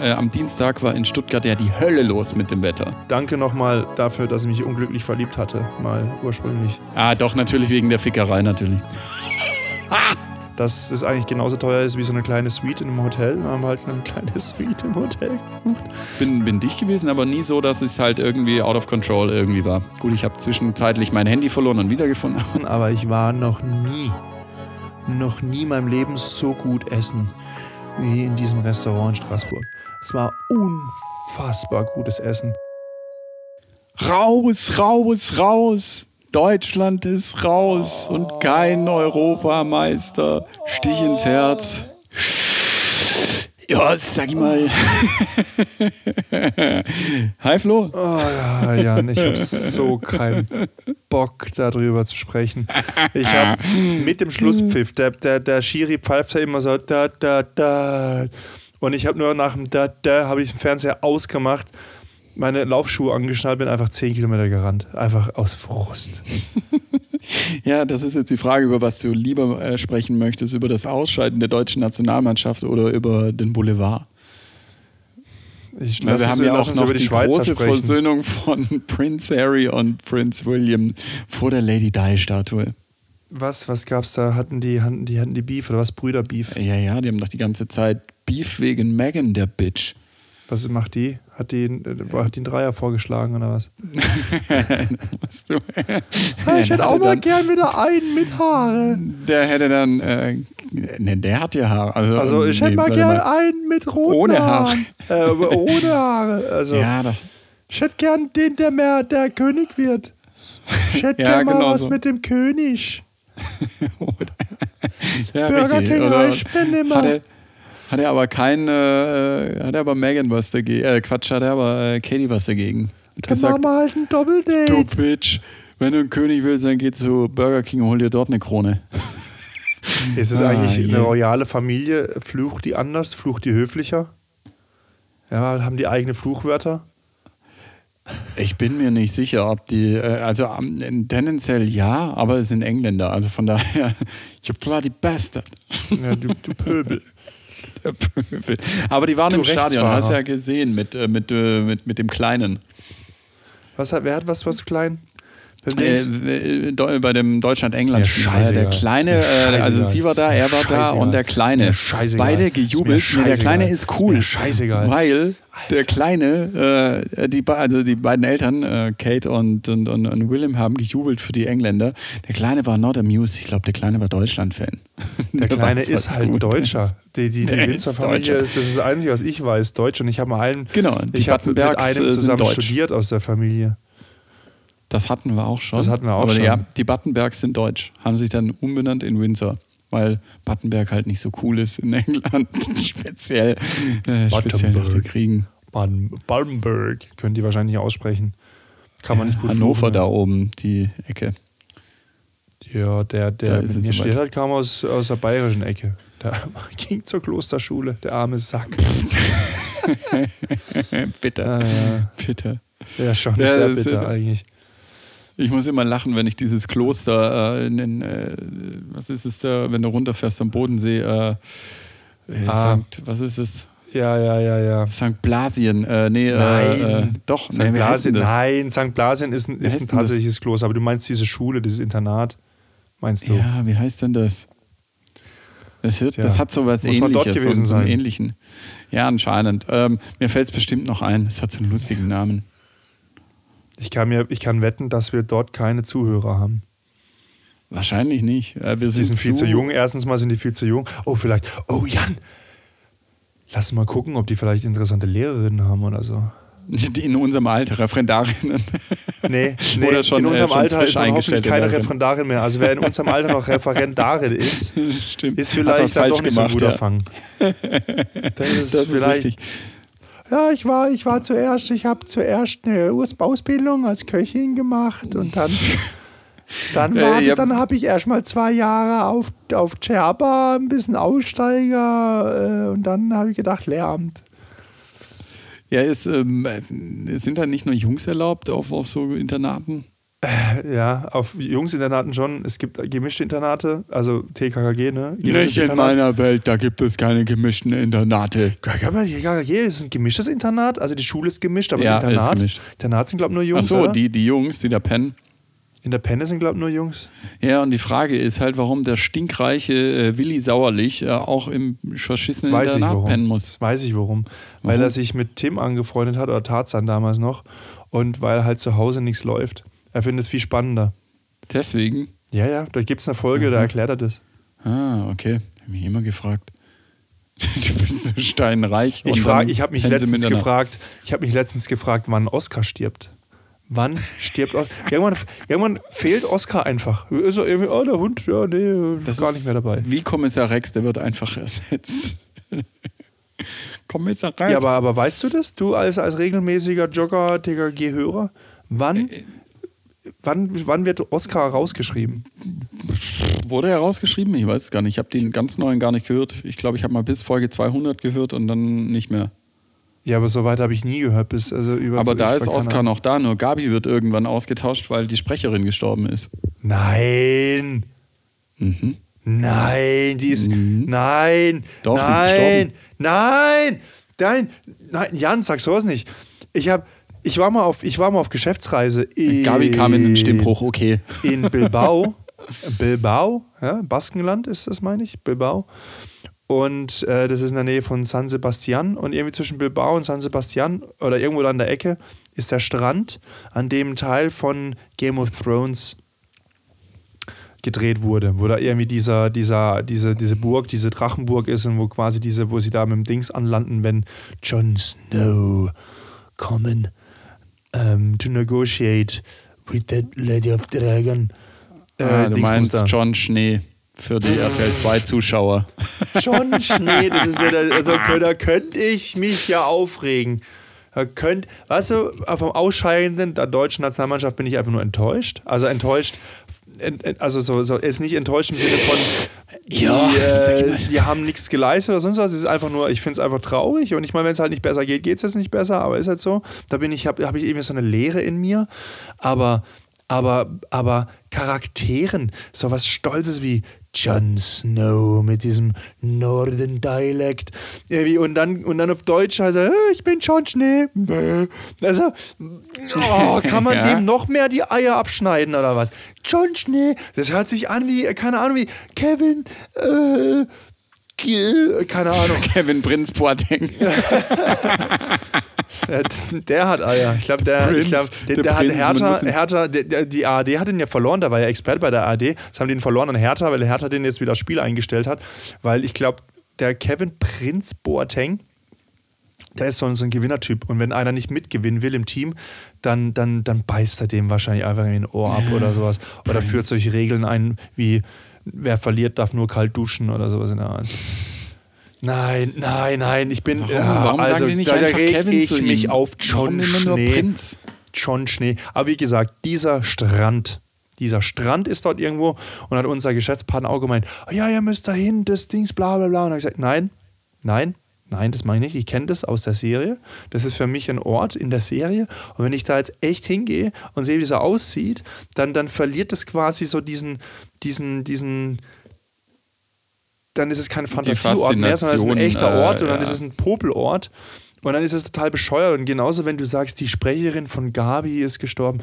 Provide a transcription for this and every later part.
äh, am Dienstag war in Stuttgart ja die Hölle los mit dem Wetter. Danke nochmal dafür, dass ich mich unglücklich verliebt hatte, mal ursprünglich. Ah, doch, natürlich wegen der Fickerei, natürlich. Dass es eigentlich genauso teuer ist wie so eine kleine Suite in einem Hotel. Wir haben halt eine kleine Suite im Hotel gebucht. Bin, bin dicht gewesen, aber nie so, dass es halt irgendwie out of control irgendwie war. Gut, ich habe zwischenzeitlich mein Handy verloren und wiedergefunden. Aber ich war noch nie, noch nie in meinem Leben so gut essen wie in diesem Restaurant in Straßburg. Es war unfassbar gutes Essen. Raus, raus, raus! Deutschland ist raus und kein Europameister. Stich ins Herz. Ja, sag ich mal. Hi Flo. Oh ja, Jan, ich habe so keinen Bock darüber zu sprechen. Ich habe mit dem Schlusspfiff, der, der, der Schiri pfeift ja immer so da, da, da. Und ich habe nur nach dem da, da, habe ich den Fernseher ausgemacht, meine Laufschuhe angeschnallt, bin einfach 10 Kilometer gerannt. Einfach aus Frust. Ja, das ist jetzt die Frage, über was du lieber äh, sprechen möchtest, über das Ausscheiden der deutschen Nationalmannschaft oder über den Boulevard. Ich Weil wir haben ja auch noch über die, die große sprechen. Versöhnung von Prince Harry und Prince William vor der Lady Di-Statue. Was, was gab's da? Hatten die, hatten die, hatten die Beef oder was? Brüder Beef? Ja, ja, die haben doch die ganze Zeit Beef wegen Megan, der Bitch. Was macht die? Hat die, äh, hat die einen Dreier vorgeschlagen oder was? Du? ich hätte auch mal gern wieder einen mit Haare. Der hätte dann, äh, ne, der hat ja Haare. Also, Also ich nee, hätte mal gern mal. einen mit roten Ohne Haaren. Äh, aber ohne Haare. Also Ja, doch. ich hätte gern den, der mehr der König wird. Ich hätte Ja, gern mal genau was so. mit dem König. Ja, Burger. King reicht mir nimmer. Hat er, er aber kein, äh, hat er aber Megan was dagegen, äh, Quatsch, hat er aber äh, Katie was dagegen. Hat Dann machen wir halt ein Doppeldate. du Bitch, wenn du ein König willst, dann geh zu Burger King und hol dir dort eine Krone. Ist es Ah, eigentlich je. eine royale Familie? Flucht die anders? Flucht die höflicher? Ja, haben die eigene Fluchwörter? Ich bin mir nicht sicher, ob die, äh, also tendenziell ja, aber es sind Engländer, also von daher, you bloody bastard. Ja, du, du Pöbel. Der Pöbel. Aber die waren Du im Stadion, hast ja gesehen, mit, äh, mit, äh, mit, mit dem Kleinen. Was hat, wer hat was, was klein? Äh, äh, bei dem Deutschland-England. Mir Der. Kleine, äh, also sie war da, er war da und der Kleine. Beide gejubelt. Nee, der. Kleine ist cool. Ist scheißegal. Weil der Kleine, äh, die, also die beiden Eltern, äh, Kate und, und, und, und Willem, haben gejubelt für die Engländer. Der Kleine war not amused. Ich glaube, der Kleine war Deutschland-Fan. Der Kleine weiß, ist halt Deutscher. ist. Die, die, die Der Winzer ist Familie, Deutscher. das ist das Einzige, was ich weiß, Deutsch. Und ich habe mal einen, Genau, ich habe mit einem äh, zusammen studiert aus der Familie. Das hatten wir auch schon. Das hatten wir auch Aber schon. ja, die Battenbergs sind deutsch. Haben sich dann umbenannt in Windsor. Weil Battenberg halt nicht so cool ist in England. speziell, äh, speziell nach den Battenberg. Kriegen. Baden, Badenberg, können die wahrscheinlich aussprechen. Kann man nicht gut Hannover fluchen, da ja. oben, die Ecke. Ja, der, der ist mit mir steht halt, kam aus, aus der bayerischen Ecke. Der ging zur Klosterschule, der arme Sack. bitter. Äh, Bitter. ja, schon Ja, sehr bitter eigentlich. Ich muss immer lachen, wenn ich dieses Kloster äh, in den, äh, was ist es da, wenn du runterfährst am Bodensee, äh, äh, Ah. Sankt, was ist es? Ja, ja, ja, ja. St. Blasien. Äh, nee, Nein. Äh, äh, doch, St. nee, Blasien, nein, St. Blasien ist ein, ist ein denn das? tatsächliches Kloster, aber du meinst diese Schule, dieses Internat, meinst du? Ja, wie heißt denn das? Das, hört, Tja, das hat sowas muss man ähnliches. dort gewesen so, so sein. ähnlichen. Ja, anscheinend. Ähm, mir fällt es bestimmt noch ein. Es hat so einen lustigen Namen. Ich, kann mir, ich kann wetten, dass wir dort keine Zuhörer haben. Wahrscheinlich nicht. Äh, wir Die sind, sind viel zu jung. Erstens mal sind die viel zu jung. Oh, vielleicht. Oh, Jan. Lass mal gucken, ob die vielleicht interessante Lehrerinnen haben oder so. Die in unserem Alter, Referendarinnen. Nee, nee Oder schon, in äh, unserem schon Alter ist man hoffentlich keine Lehrerin. Referendarin mehr. Also wer in unserem Alter noch Referendarin ist, Stimmt. ist vielleicht dann doch nicht so ein gemacht, guter ja. Fang. Dann ist es Das ist vielleicht. richtig. Ja, ich war, ich war zuerst, ich habe zuerst eine Ausbildung als Köchin gemacht und dann. Dann, Äh, ja. dann habe ich erst mal zwei Jahre auf, auf Tscherba, ein bisschen Aussteiger äh, und dann habe ich gedacht, Lehramt. Ja, ist, ähm, äh, sind da nicht nur Jungs erlaubt auf, auf so Internaten? Ja, auf Jungsinternaten schon. Es gibt gemischte Internate, also TKKG, ne? Gemischtes Nicht in Internat. meiner Welt, da gibt es keine gemischten Internate. TKKG ist ein gemischtes Internat, also die Schule ist gemischt, aber Ja, das ist Internat, gemischt. Internat sind, glaube ich, nur Jungs. Achso, oder? die, die Jungs, die da pennen. In der Penne sind, glaube ich, nur Jungs. Ja, und die Frage ist halt, warum der stinkreiche äh, Willi Sauerlich äh, auch im verschissenen Das Internat pennen muss. Das weiß ich warum. Weil Warum? er sich mit Tim angefreundet hat, oder Tarzan damals noch, und weil halt zu Hause nichts läuft. Er findet es viel spannender. Deswegen. Ja, ja, da gibt es eine Folge, da erklärt er das. Ah, okay. Hab mich immer gefragt. Du bist so steinreich. Ich, frag, ich habe mich letztens gefragt, ich habe mich letztens gefragt, wann Oscar stirbt. Wann stirbt Oscar? Irgendwann, irgendwann fehlt Oscar einfach. Ist er irgendwie, oh, der Hund, ja, nee, Das gar ist nicht mehr dabei. Wie Kommissar Rex, der wird einfach ersetzt. Kommissar Rex. Ja, aber, aber weißt du das? Du als, als regelmäßiger Jogger, TKG-Hörer, wann, Äh, wann, wann wird Oscar rausgeschrieben? Wurde er rausgeschrieben? Ich weiß es gar nicht. Ich habe den ganz neuen gar nicht gehört. Ich glaube, ich habe mal bis Folge 200 gehört und dann nicht mehr. Ja, aber so weit habe ich nie gehört. Bis, also über Aber da ich ist Oscar noch da. Nur Gabi wird irgendwann ausgetauscht, weil die Sprecherin gestorben ist. Nein! Mhm. Nein, die ist. Nein! Doch, die ist nein! gestorben. nein! Nein! Nein! Jan, sag sowas nicht. Ich habe. Ich war mal auf, ich war mal auf Geschäftsreise. In, Gabi kam in den Stimmbruch, okay. In Bilbao. Bilbao, ja, Baskenland ist das, meine ich. Bilbao. Und äh, das ist in der Nähe von San Sebastian. Und irgendwie zwischen Bilbao und San Sebastian oder irgendwo da an der Ecke ist der Strand, an dem Teil von Game of Thrones gedreht wurde, wo da irgendwie dieser, dieser, diese, diese Burg, diese Drachenburg ist und wo quasi diese, wo sie da mit dem Dings anlanden, wenn Jon Snow kommen um, to negotiate with that Lady of Dragon. Äh, Ah, du meinst da. John Schnee für die RTL 2 Zuschauer. Schon Schnee, das ist ja, da, also, da könnte ich mich ja aufregen. Da könnt, weißt du, vom Ausscheiden der deutschen Nationalmannschaft bin ich einfach nur enttäuscht. Also enttäuscht, ent- ent- also so, so ist nicht enttäuscht im Sinne von, die, Ja, äh, die haben nichts geleistet oder sonst was. Es ist einfach nur, ich finde es einfach traurig. Und ich meine, wenn es halt nicht besser geht, geht es jetzt nicht besser, aber ist halt so. Da bin ich, habe hab ich irgendwie so eine Leere in mir. Aber, aber, aber Charakteren, so was Stolzes wie Jon Snow mit diesem Norden-Dialekt. Irgendwie Und dann, und dann auf Deutsch heißt er, "Äh, ich bin John Schnee. Bäh. Also, oh, kann man Ja. dem noch mehr die Eier abschneiden oder was? John Schnee, das hört sich an wie, keine Ahnung, wie Kevin, äh, keine Ahnung. Kevin Prinz Boateng. Der, hat Eier. Ich glaube, der, ich Prinz, glaub, der, der der hat Prinz, Hertha, Hertha der, der, die ARD hat ihn ja verloren, da war ja Experte bei der ARD. Das haben die ihn verloren an Hertha, weil Hertha den jetzt wieder das Spiel eingestellt hat. Weil ich glaube, der Kevin Prinz Boateng, der ist so ein, so ein Gewinnertyp. Und wenn einer nicht mitgewinnen will im Team, dann, dann, dann beißt er dem wahrscheinlich einfach in den Ohr ab oder sowas. Oder führt solche Regeln ein, wie wer verliert, darf nur kalt duschen oder sowas in der Art. Nein, nein, nein, ich bin. Warum, ja, warum also, sagen die nicht da einfach reg Kevin ich zu ihm? mich auf Warum John nur Schnee. John Schnee. Aber wie gesagt, dieser Strand, dieser Strand ist dort irgendwo und hat unser Geschäftspartner auch gemeint, "Ah ja, ihr müsst dahin, das Dings, bla bla bla. Und ich gesagt, nein, nein, nein, das meine ich nicht. Ich kenne das aus der Serie. Das ist für mich ein Ort in der Serie. Und wenn ich da jetzt echt hingehe und sehe, wie es aussieht, dann, dann verliert es quasi so diesen, diesen, diesen, dann ist es kein Fantasieort mehr, sondern es ist ein echter äh, Ort und dann ja. ist es ein Popelort. Und dann ist es total bescheuert. Und genauso, wenn du sagst, die Sprecherin von Gabi ist gestorben,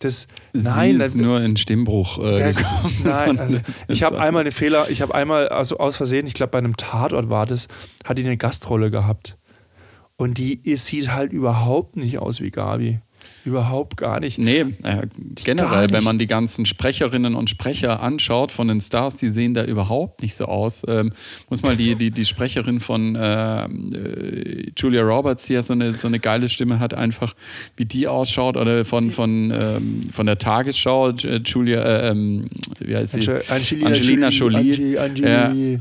das. nein, Sie ist das, nur in Stimmbruch äh, das, nein, also ich habe einmal den Fehler, ich habe einmal, also aus Versehen, ich glaube bei einem Tatort war das, hat die eine Gastrolle gehabt. Und die sieht halt überhaupt nicht aus wie Gabi. Überhaupt gar nicht. Nee, äh, generell, nicht. wenn man die ganzen Sprecherinnen und Sprecher anschaut von den Stars, die sehen da überhaupt nicht so aus. Ähm, muss mal die, die, die Sprecherin von äh, äh, Julia Roberts, die ja so eine, so eine geile Stimme hat, einfach wie die ausschaut, oder von, von, ähm, von der Tagesschau, J- Julia, äh, ähm, wie heißt sie? Angelina, Angelina Jolie. Angie.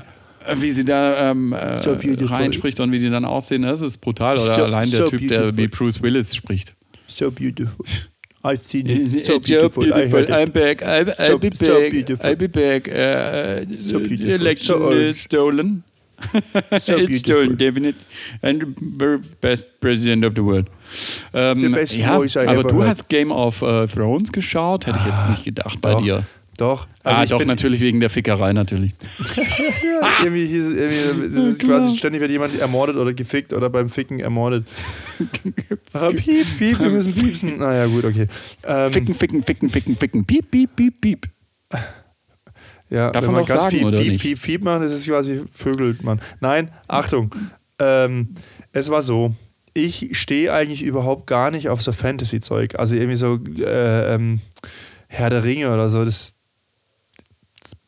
wie sie da ähm, äh, So reinspricht und wie die dann aussehen, das ist brutal. Oder So- allein der so Typ, der beautiful. wie Bruce Willis spricht. So beautiful. I've seen it. So So beautiful. Heard it. I'm back. I'll, I'll So- be so back. beautiful. I'll be back. Uh, So beautiful. Election So is stolen. So It's beautiful. Joe David and the very best president of the world. Ähm, The best ja, voice I aber du hast Game of äh, Thrones geschaut, hätte ich jetzt nicht gedacht bei doch. dir. Doch. Also ah, ich doch, bin, natürlich wegen der Fickerei natürlich. irgendwie hieß es, irgendwie, das ist quasi ständig wird jemand ermordet oder gefickt oder beim Ficken ermordet. ah, piep, piep, wir müssen piepsen. Naja, gut, okay. Ähm, Ficken, ficken, ficken, ficken, ficken. Piep, piep, piep, piep. ja, Darf wenn man man auch ganz sagen, viel, oder viel, nicht? viel, viel machen, das ist quasi vögelt man. Nein, Achtung. Ähm, es war so. Ich stehe eigentlich überhaupt gar nicht auf so Fantasy-Zeug. Also irgendwie so äh, ähm, Herr der Ringe oder so. Das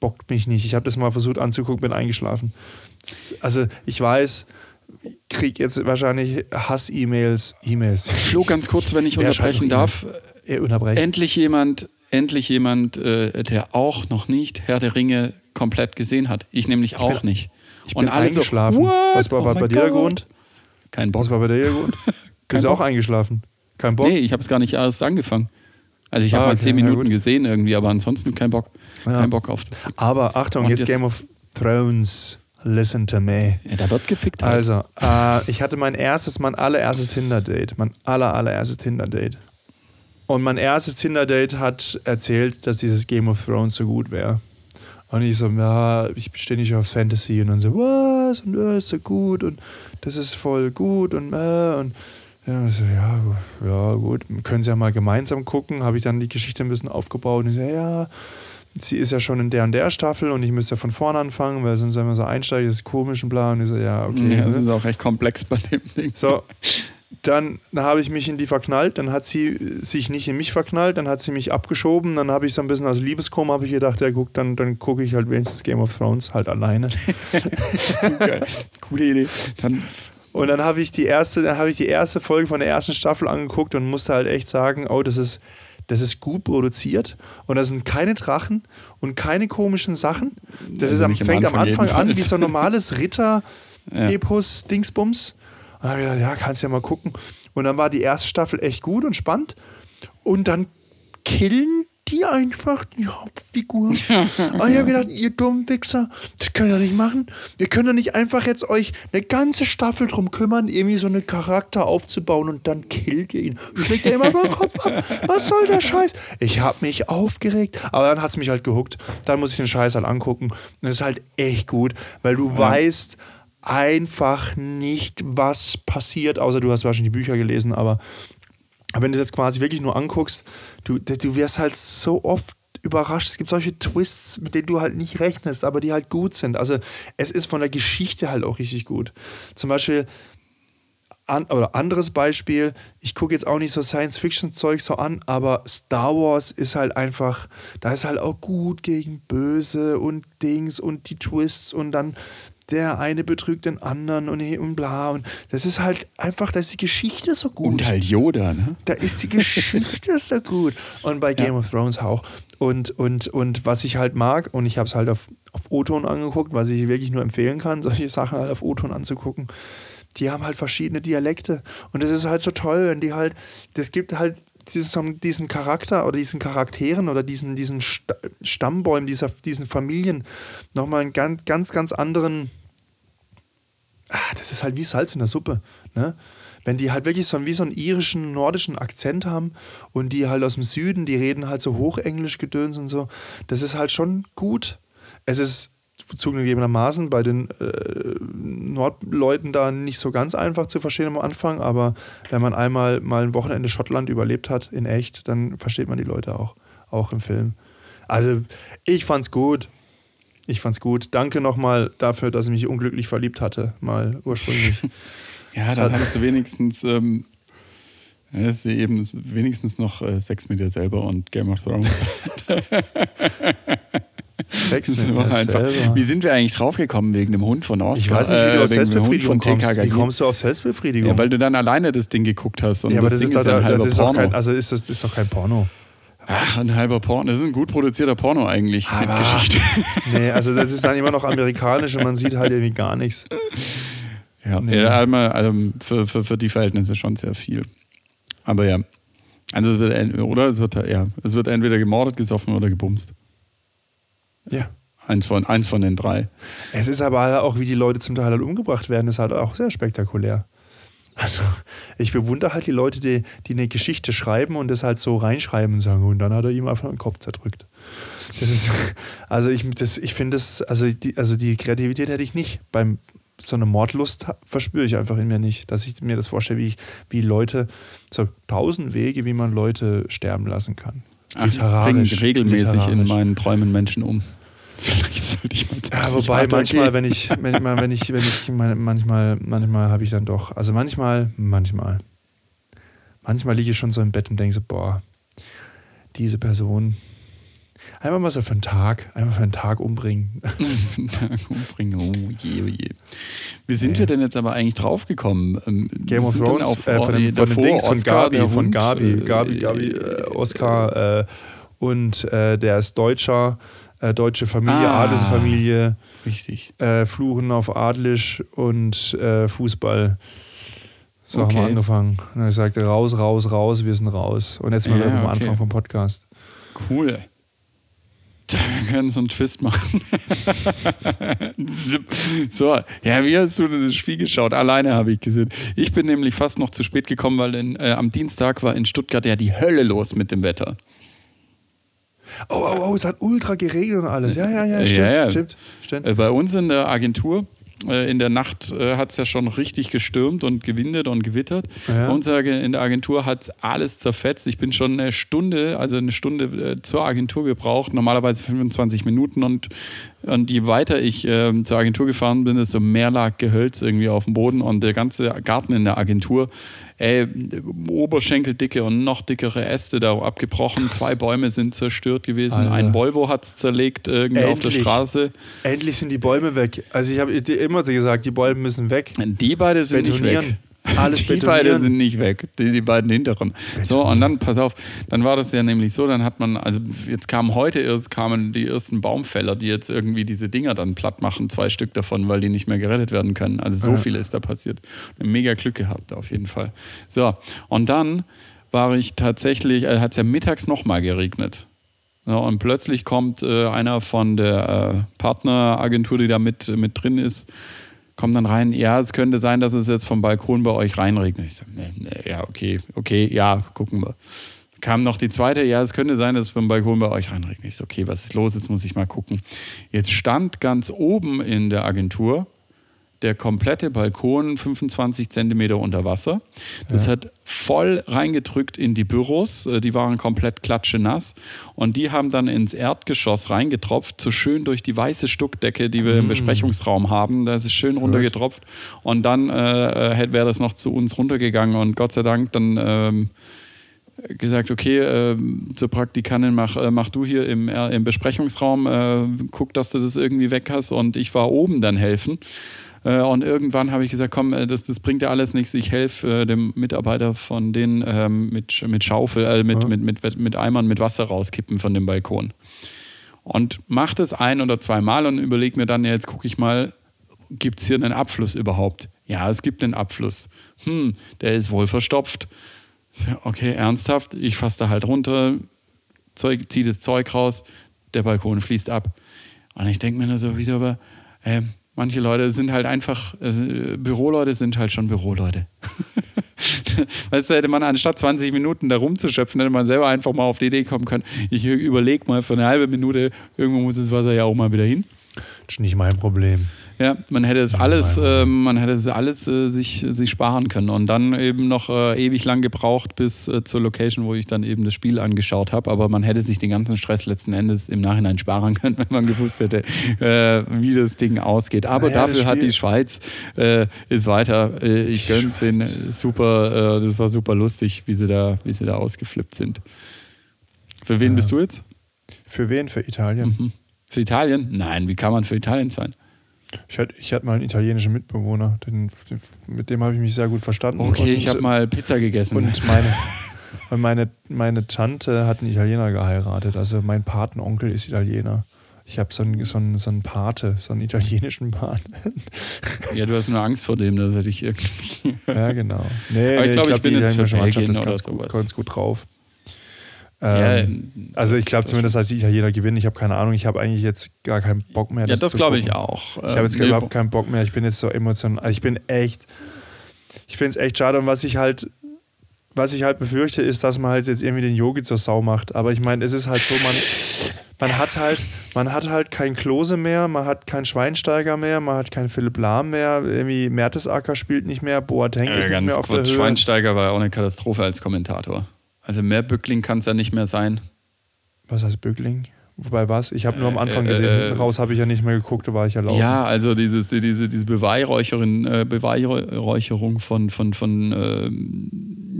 bockt mich nicht. Ich habe das mal versucht anzugucken, bin eingeschlafen. Das, also ich weiß, krieg jetzt wahrscheinlich Hass-E-Mails. E-Mails. Flo, ganz kurz, wenn ich unterbrechen darf. Äh, unterbrechen. Endlich jemand, endlich jemand, äh, der auch noch nicht Herr der Ringe komplett gesehen hat. Ich nämlich auch nicht. Ich bin eingeschlafen. So? Was war, Oh bei dir der. Grund? Kein Bock. Was war bei dir der Grund? Bist du Bock. auch eingeschlafen? Kein Bock? Nee, ich habe es gar nicht erst angefangen. Also ich habe Ah, mal okay, zehn ja, Minuten gut. gesehen irgendwie, aber ansonsten kein Bock. Ja. Kein Bock auf das. Aber Achtung, jetzt, jetzt- Game of Thrones. Listen to me. Ja, da wird gefickt halt. Also, äh, ich hatte mein erstes, mein allererstes Tinder-Date. Mein aller, allererstes Tinder-Date. Und mein erstes Tinder-Date hat erzählt, dass dieses Game of Thrones so gut wäre. Und ich so, ja, ich stehe nicht auf Fantasy. Und dann so, was? Und das ist so gut. Und das ist voll gut. Und, äh, und ja, so, ja, gu- ja, gut. Können Sie ja mal gemeinsam gucken. Habe ich dann die Geschichte ein bisschen aufgebaut. Und ich so, ja, sie ist ja schon in der und der Staffel und ich müsste ja von vorne anfangen, weil sonst, wenn man so einsteigt, ist es komisch und bla. Und ich so, ja, okay. ja, das ne? ist auch recht komplex bei dem Ding. So, dann habe ich mich in die verknallt, dann hat sie sich nicht in mich verknallt, dann hat sie mich abgeschoben, dann habe ich so ein bisschen aus Liebeskummer habe ich gedacht, ja guck, dann, dann gucke ich halt wenigstens Game of Thrones halt alleine. Coole Idee. Dann, Und dann habe ich die erste, dann habe ich die erste Folge von der ersten Staffel angeguckt und musste halt echt sagen, oh, das ist, das ist gut produziert und da sind keine Drachen und keine komischen Sachen. Das Also ist am fängt am Anfang Anfang an wie so ein normales Ja. Ritter-Epos-Dingsbums. Und dann habe ich gedacht, ja, kannst ja mal gucken. Und dann war die erste Staffel echt gut und spannend. Und dann killen die einfach die Hauptfigur. Und ich habe gedacht, ihr dummen Wichser, das könnt ihr nicht machen. Ihr könnt doch nicht einfach jetzt euch eine ganze Staffel drum kümmern, irgendwie so einen Charakter aufzubauen und dann killt ihr ihn. Schlägt ihr immer den Kopf ab. Was soll der Scheiß? Ich habe mich aufgeregt, aber dann hat es mich halt gehuckt. Dann muss ich den Scheiß halt angucken. Und es ist halt echt gut, weil du weißt einfach nicht, was passiert, außer du hast wahrscheinlich die Bücher gelesen, aber wenn du das jetzt quasi wirklich nur anguckst, du, du wirst halt so oft überrascht. Es gibt solche Twists, mit denen du halt nicht rechnest, aber die halt gut sind. Also es ist von der Geschichte halt auch richtig gut. Zum Beispiel, an, oder anderes Beispiel, ich gucke jetzt auch nicht so Science-Fiction-Zeug so an, aber Star Wars ist halt einfach, da ist halt auch gut gegen böse und Dings und die Twists und dann der eine betrügt den anderen und, und bla. Und das ist halt einfach, da ist die Geschichte so gut. und halt Yoda, ne? Da ist die Geschichte so gut. Und bei Game of Thrones auch. Und, und, und was ich halt mag, und ich habe es halt auf, auf O-Ton angeguckt, was ich wirklich nur empfehlen kann, solche Sachen halt auf O-Ton anzugucken, die haben halt verschiedene Dialekte. Und das ist halt so toll, wenn die halt, das gibt halt diesen, diesen Charakter oder diesen Charakteren oder diesen, diesen Sta- Stammbäumen, dieser, diesen Familien nochmal einen ganz, ganz, ganz anderen ah, das ist halt wie Salz in der Suppe. Ne? Wenn die halt wirklich so wie so einen irischen, nordischen Akzent haben und die halt aus dem Süden, die reden halt so Hochenglisch gedöns und so, das ist halt schon gut. Es ist zugegebenermaßen bei den äh, Nordleuten da nicht so ganz einfach zu verstehen am Anfang, aber wenn man einmal mal ein Wochenende Schottland überlebt hat, in echt, dann versteht man die Leute auch, auch im Film. Also ich fand's gut. Ich fand's gut. Danke nochmal dafür, dass ich mich unglücklich verliebt hatte, mal ursprünglich. Ja, dann hattest du wenigstens, ähm, ja, das ist eben wenigstens noch äh, Sex mit dir selber und Game of Thrones. Sex Das mit mir selber. Wie sind wir eigentlich draufgekommen wegen dem Hund von Oscar? Ich weiß nicht, wie du äh, auf Hund Selbstbefriedigung kommst. Wie kommst du auf Selbstbefriedigung? Ja, weil du dann alleine das Ding geguckt hast. Und Ja, aber das, das, ist, ein da- halber das ist Porno. kein, also ist das ist doch kein Porno. Ach, ein halber Porno. Das ist ein gut produzierter Porno eigentlich mit Geschichte. Nee, also das ist dann immer noch amerikanisch und man sieht halt irgendwie gar nichts. Ja, ja einmal ähm, für, für, für die Verhältnisse schon sehr viel. Aber ja. Also es wird, oder es wird ja, es wird entweder gemordet, gesoffen oder gebumst. Ja. Eins von, eins von den drei. Es ist aber halt auch, wie die Leute zum Teil halt umgebracht werden, ist halt auch sehr spektakulär. Also, ich bewundere halt die Leute, die, die eine Geschichte schreiben und das halt so reinschreiben und sagen, und dann hat er ihm einfach den Kopf zerdrückt. Das ist, also ich, ich finde das, also die, also die Kreativität hätte ich nicht. Beim, so eine Mordlust verspüre ich einfach in mir nicht, dass ich mir das vorstelle, wie, ich, wie Leute, so tausend Wege, wie man Leute sterben lassen kann. Ach, ich bringe regelmäßig in meinen Träumen Menschen um. Vielleicht sollte ich mal Ja, wobei manchmal, wenn ich, manchmal, wenn ich, wenn ich, manchmal, manchmal habe ich dann doch, also manchmal, manchmal, manchmal liege ich schon so im Bett und denke so, boah, diese Person, Einfach mal so für einen Tag, einfach für einen Tag umbringen. Tag umbringen, oh je, oh je. Wie sind nee. wir denn jetzt aber eigentlich draufgekommen? Ähm, Game of Thrones, auf, äh, von, dem, von den Dings, von Gabi, von Gabi, Gabi, Gabi, äh, Oscar äh, und äh, der ist Deutscher, äh, deutsche Familie, ah, Adelsfamilie. Richtig. Äh, Fluchen auf Adlisch und Fußball. So okay. haben wir angefangen. Und er sagte, raus, raus, raus, wir sind raus. Und jetzt mal ja, am okay. Anfang vom Podcast. Cool. Wir können so einen Twist machen. so, ja, wie hast du das Spiel geschaut? Alleine habe ich gesehen. Ich bin nämlich fast noch zu spät gekommen, weil in, äh, am Dienstag war in Stuttgart ja die Hölle los mit dem Wetter. Oh, oh, oh, es hat ultra geregnet und alles. Ja, ja, ja, stimmt. Ja, ja. stimmt, stimmt. Äh, bei uns in der Agentur äh, in der Nacht äh, hat es ja schon richtig gestürmt und gewindet und gewittert. Ja. Bei uns in der Agentur hat es alles zerfetzt. Ich bin schon eine Stunde, also eine Stunde zur Agentur gebraucht, normalerweise 25 Minuten und, und je weiter ich äh, zur Agentur gefahren bin, desto mehr lag Gehölz irgendwie auf dem Boden und der ganze Garten in der Agentur ey, Oberschenkeldicke und noch dickere Äste da abgebrochen. Krass. Zwei Bäume sind zerstört gewesen. Alter. Ein Volvo hat es zerlegt irgendwie Endlich. auf der Straße. Endlich sind die Bäume weg. Also ich habe immer gesagt, die Bäume müssen weg. Die beide sind Betonieren. nicht weg. Alles die beiden sind nicht weg, die, die beiden hinteren. So, und dann, pass auf, dann war das ja nämlich so, dann hat man, also jetzt kamen heute erst, kamen die ersten Baumfäller, die jetzt irgendwie diese Dinger dann platt machen, zwei Stück davon, weil die nicht mehr gerettet werden können. Also so ja. viel ist da passiert. Mega Glück gehabt, auf jeden Fall. So, und dann war ich tatsächlich, äh, hat es ja mittags nochmal geregnet. Ja, und plötzlich kommt äh, einer von der äh, Partneragentur, die da mit, mit drin ist, kommt dann rein, ja, es könnte sein, dass es jetzt vom Balkon bei euch reinregnet. Ich so, nee, nee, ja, okay, okay, ja, gucken wir. Kam noch die zweite, ja, es könnte sein, dass es vom Balkon bei euch reinregnet. Ich so, okay, was ist los? Jetzt muss ich mal gucken. Jetzt stand ganz oben in der Agentur der komplette Balkon 25 Zentimeter unter Wasser. Das ja. hat voll reingedrückt in die Büros. Äh, die waren komplett klatschenass. Und die haben dann ins Erdgeschoss reingetropft, so schön durch die weiße Stuckdecke, die wir mm. im Besprechungsraum haben. Da ist es schön runtergetropft. Und dann äh, äh wäre das noch zu uns runtergegangen. Und Gott sei Dank dann. Ähm, gesagt, okay, äh, zur Praktikantin, mach, äh, mach du hier im, äh, im Besprechungsraum, äh, guck, dass du das irgendwie weg hast und ich war oben dann helfen. Äh, und irgendwann habe ich gesagt, komm, äh, das, das bringt ja alles nichts. Ich helfe äh, dem Mitarbeiter von denen ähm, mit, mit Schaufel, äh, mit, ja. mit, mit, mit Eimern mit Wasser rauskippen von dem Balkon. Und mache das ein oder zweimal und überlege mir dann, ja, jetzt gucke ich mal, gibt es hier einen Abfluss überhaupt? Ja, es gibt einen Abfluss. Hm, der ist wohl verstopft. Okay, ernsthaft, ich fasse da halt runter, ziehe das Zeug raus, der Balkon fließt ab. Und ich denke mir nur so wieder, äh, Manche Leute sind halt einfach, also Büroleute sind halt schon Büroleute. weißt du, hätte man anstatt 20 Minuten da rumzuschöpfen, hätte man selber einfach mal auf die Idee kommen können, ich überlege mal für eine halbe Minute, irgendwo muss das Wasser ja auch mal wieder hin. Das ist nicht mein Problem. Ja, man hätte es alles, äh, man hätte es alles äh, sich, sich sparen können und dann eben noch äh, ewig lang gebraucht bis äh, zur Location, wo ich dann eben das Spiel angeschaut habe. Aber man hätte sich den ganzen Stress letzten Endes im Nachhinein sparen können, wenn man gewusst hätte, äh, wie das Ding ausgeht. Aber naja, dafür hat die Schweiz äh, ist weiter. ich gönne es ihnen. Super, das war super lustig, wie sie da, wie sie da ausgeflippt sind. Für wen bist du jetzt? Für wen? Für Italien. Mhm. Für Italien? Nein, wie kann man für Italien sein? Ich hatte, ich hatte mal einen italienischen Mitbewohner, den, mit dem habe ich mich sehr gut verstanden. Okay, und, ich habe mal Pizza gegessen. Und meine, und meine, meine Tante hat einen Italiener geheiratet. Also mein Patenonkel ist Italiener. Ich habe so einen, so, einen, so einen Pate, so einen italienischen Paten. Ja, du hast nur Angst vor dem, dass er dich irgendwie. Ja, genau. Nee, Aber ich glaube, ich, glaub, ich bin jetzt für Belgien oder ganz sowas. Ganz gut drauf. Ähm, ja, also ich glaube zumindest, dass die Italiener gewinnen. Ich habe keine Ahnung. Ich habe eigentlich jetzt gar keinen Bock mehr. Das ja, das glaube ich auch. Ich habe jetzt ähm, überhaupt keinen Bock mehr. Ich bin jetzt so emotional. Also ich bin echt. Ich finde es echt schade. Und was ich halt, was ich halt befürchte, ist, dass man halt jetzt irgendwie den Yogi zur Sau macht. Aber ich meine, es ist halt so, man, man hat halt, man hat halt kein Klose mehr, man hat keinen Schweinsteiger mehr, man hat keinen Philipp Lahm mehr, irgendwie Mertesacker spielt nicht mehr, Boateng äh, ist nicht mehr auf kurz, der Höhe. Schweinsteiger war ja auch eine Katastrophe als Kommentator. Also mehr Bückling kann es ja nicht mehr sein. Was heißt Bückling? Wobei was? Ich habe nur am Anfang gesehen. Äh, Hinten raus habe ich ja nicht mehr geguckt, da war ich ja laufen. Ja, also dieses, diese, diese Beweihräucherin, äh, Beweihräucherung von, von, von äh,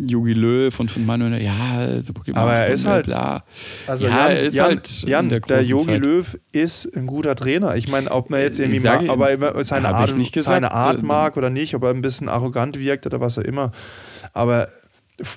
Jogi Löw, von, von Manuel, ja, super gemacht. Aber er ist halt, bla. Also ja, Jan, er ist Jan, halt Jan, der, der Jogi Löw ist ein guter Trainer. Ich meine, ob man jetzt irgendwie sage, mag, aber seine Art, seine Art mag oder nicht, ob er ein bisschen arrogant wirkt oder was auch immer. Aber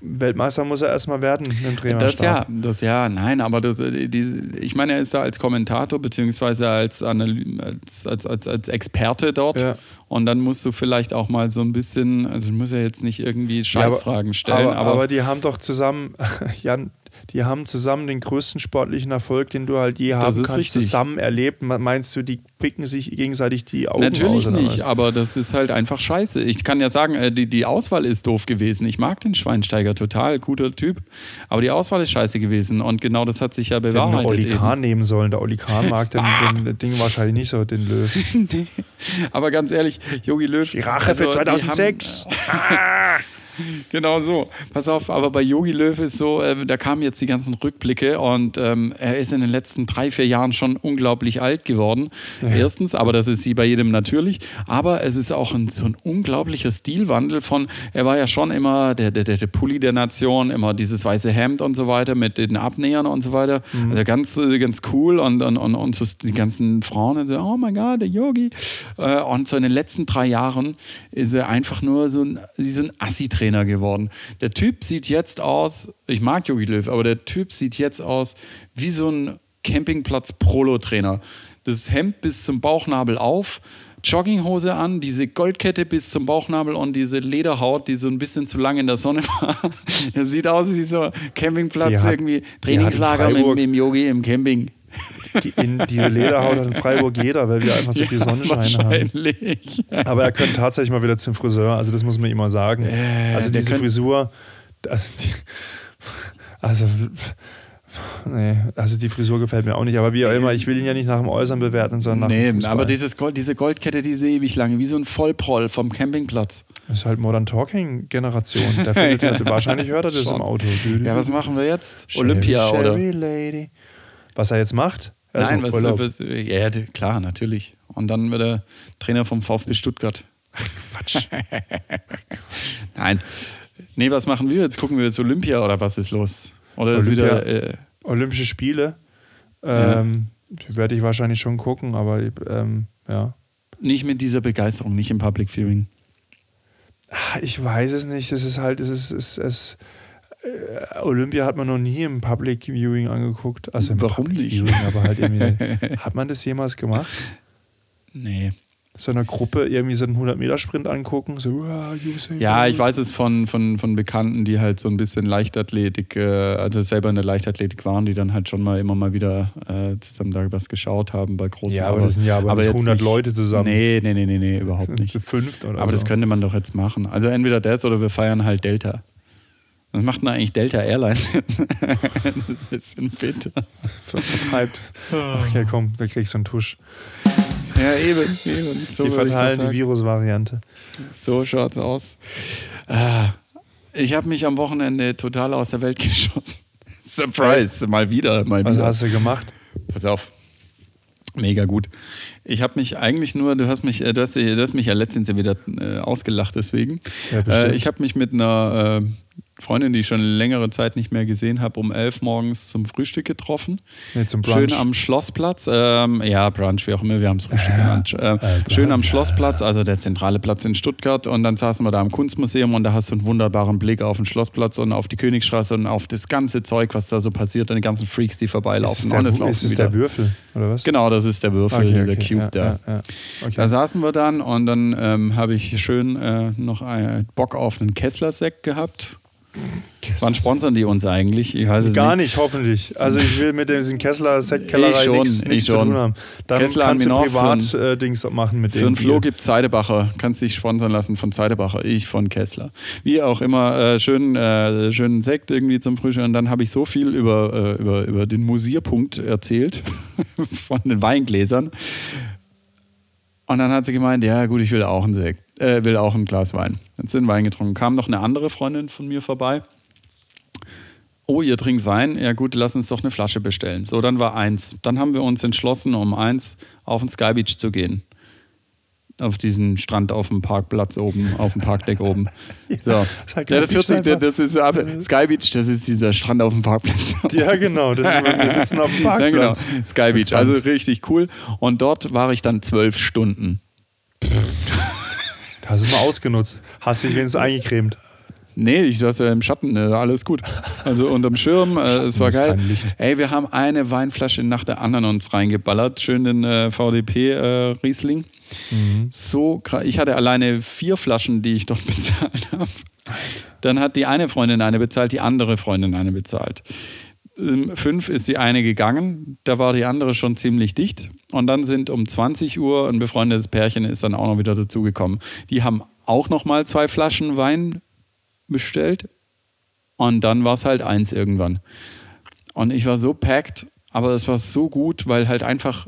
Weltmeister muss er erstmal werden im Trainerstab. Das ja, das ja, nein, aber das, äh, die, ich meine, er ist da als Kommentator beziehungsweise als, als, als, als, als Experte dort ja. und dann musst du vielleicht auch mal so ein bisschen, also muss er jetzt nicht irgendwie Scheißfragen ja, stellen. Aber, aber, aber, die haben doch zusammen, Jan, die haben zusammen den größten sportlichen Erfolg, den du halt je haben kannst, richtig. zusammen erlebt. Meinst du, die picken sich gegenseitig die Augen Natürlich aus, nicht, aber das ist halt einfach scheiße. Ich kann ja sagen, äh, die, die Auswahl ist doof gewesen. Ich mag den Schweinsteiger total, guter Typ, aber die Auswahl ist scheiße gewesen und genau das hat sich ja bewahrheitet. Hätten Oli Kahn nehmen sollen. Der Oli Kahn mag den, den Ding wahrscheinlich nicht so, den Löw. nee. Aber ganz ehrlich, Jogi Löw. Die Rache also, für 2006. genau so. Pass auf, aber bei Yogi Löw ist so, äh, da kamen jetzt die ganzen Rückblicke und ähm, er ist in den letzten drei, vier Jahren schon unglaublich alt geworden. Ja. Erstens, aber das ist sie bei jedem natürlich. Aber es ist auch ein, so ein unglaublicher Stilwandel von, er war ja schon immer der, der, der Pulli der Nation, immer dieses weiße Hemd und so weiter mit den Abnähern und so weiter. Mhm. Also ganz, äh, ganz cool und, und, und, und so die ganzen Frauen so, oh mein Gott, der Yogi. Äh, und so in den letzten drei Jahren ist er einfach nur so ein, so ein Assi-Trainer Trainer geworden. Der Typ sieht jetzt aus, ich mag Jogi Löw, aber der Typ sieht jetzt aus wie so ein Campingplatz-Prolo-Trainer. Das Hemd bis zum Bauchnabel auf, Jogginghose an, diese Goldkette bis zum Bauchnabel und diese Lederhaut, die so ein bisschen zu lange in der Sonne war. er sieht aus wie so Campingplatz, hat, irgendwie Trainingslager mit, mit dem Yogi im Camping. Die, in diese Lederhaut hat in Freiburg jeder, weil wir einfach so viel ja, Sonnenschein haben. Aber er könnte tatsächlich mal wieder zum Friseur, also das muss man ihm mal sagen. Äh, also diese Frisur, also, die, also Nee, also die Frisur gefällt mir auch nicht, aber wie auch immer, ich will ihn ja nicht nach dem Äußeren bewerten, sondern nach nee, dem Fußball. aber dieses Gold, diese Goldkette, diese ewig lange, wie so ein Vollproll vom Campingplatz. Das ist halt Modern Talking Generation. Der findet ja. wahrscheinlich hört er das Schon. im Auto. Ja, was machen wir jetzt? Sherry, Olympia, Sherry oder? Lady. Was er jetzt macht? Also Nein, was, was, ja, klar, natürlich. Und dann wird er Trainer vom VfB Stuttgart. Ach, Quatsch. Nein. Nee, was machen wir jetzt? Gucken wir jetzt Olympia oder was ist los? Oder ist wieder. Äh, Olympische Spiele. Ähm, ja. Werde ich wahrscheinlich schon gucken, aber ähm, ja. Nicht mit dieser Begeisterung, nicht im Public Viewing. Ich weiß es nicht. Es ist halt, es ist, es, es, Olympia hat man noch nie im Public Viewing angeguckt. Also im Warum Public nicht? Viewing, aber halt irgendwie. hat man das jemals gemacht? Nee so einer Gruppe irgendwie so einen 100-Meter-Sprint angucken. So, uh, ja, ich weiß es von, von, von Bekannten, die halt so ein bisschen Leichtathletik, äh, also selber in der Leichtathletik waren, die dann halt schon mal immer mal wieder äh, zusammen da was geschaut haben bei großen Ja, aber das sind ja aber, aber 100 nicht, Leute zusammen. Nee, nee, nee, nee, nee überhaupt nicht. Zu fünft oder Aber so. das könnte man doch jetzt machen. Also entweder das oder wir feiern halt Delta. Was macht denn eigentlich Delta Airlines jetzt? ein bisschen bitter. Vertreibt. Ach ja, komm, da kriegst du einen Tusch. Ja, eben. eben. So die verteilen die Virusvariante. So schaut's aus. Ah, ich habe mich am Wochenende total aus der Welt geschossen. Surprise, mal wieder, mal Was wieder. hast du gemacht? Pass auf. Mega gut. Ich habe mich eigentlich nur, du hast mich, äh, du hast, du hast mich ja letztens ja wieder äh, ausgelacht deswegen. Ja, äh, ich habe mich mit einer äh, Freundin, die ich schon längere Zeit nicht mehr gesehen habe, um elf morgens zum Frühstück getroffen. Nee, zum Brunch. Schön am Schlossplatz. Ähm, ja, Brunch, wie auch immer, wir haben es Frühstück ja, genannt. Äh, schön am Schlossplatz, also der zentrale Platz in Stuttgart. Und dann saßen wir da im Kunstmuseum und da hast du einen wunderbaren Blick auf den Schlossplatz und auf die Königstraße und auf das ganze Zeug, was da so passiert und die ganzen Freaks, die vorbeilaufen. Ist es der, ist es der Würfel, oder was? Genau, das ist der Würfel, okay, okay, der Cube ja, da. Ja, okay. Da saßen wir dann und dann ähm, habe ich schön äh, noch einen Bock auf einen Kessler-Sekt gehabt Wann sponsern die uns eigentlich? Ich weiß es Gar nicht. nicht, hoffentlich. Also ich will mit diesem Kessler Sektkellerei nichts ich nichts zu tun haben. Dann Kessler kannst du haben wir noch privat für äh, Dings machen mit Für dem einen Flo gibt Zeidebacher. Kannst dich sponsern lassen von Zeidebacher. Ich von Kessler. Wie auch immer, äh, schön, äh, schönen Sekt irgendwie zum Frühstück. Und dann habe ich so viel über, äh, über, über den Musierpunkt erzählt von den Weingläsern. Und dann hat sie gemeint, ja gut, ich will auch einen Sekt, äh, will auch ein Glas Wein. Dann sind Wein getrunken. Kam noch eine andere Freundin von mir vorbei. Oh, ihr trinkt Wein? Ja gut, lass uns doch eine Flasche bestellen. So, dann war eins. Dann haben wir uns entschlossen, um eins auf den Sky Beach zu gehen. Auf diesen Strand auf dem Parkplatz oben, auf dem Parkdeck oben. So. Ja, das, hört sich, das ist ab- Sky Beach, das ist dieser Strand auf dem Parkplatz. Ja, genau. Das ist, wir sitzen auf dem Ja, genau. Parkplatz. Sky Beach, also richtig cool. Und dort war ich dann zwölf Stunden. Hast du mal ausgenutzt. Hast dich wenigstens eingecremt. Nee, ich saß ja im Schatten, äh, alles gut. Also unterm Schirm, äh, es war geil. Ey, wir haben eine Weinflasche nach der anderen uns reingeballert. Schön den äh, VDP äh, Riesling. Mhm. So. Ich hatte alleine vier Flaschen, die ich dort bezahlt habe. Dann hat die eine Freundin eine bezahlt, die andere Freundin eine bezahlt. Ähm, Fünf ist die eine gegangen, da war die andere schon ziemlich dicht. Und dann sind um 20 Uhr ein befreundetes Pärchen ist dann auch noch wieder dazugekommen. Die haben auch noch mal zwei Flaschen Wein bestellt. Und dann war es halt eins irgendwann. Und ich war so packed, aber es war so gut, weil halt einfach,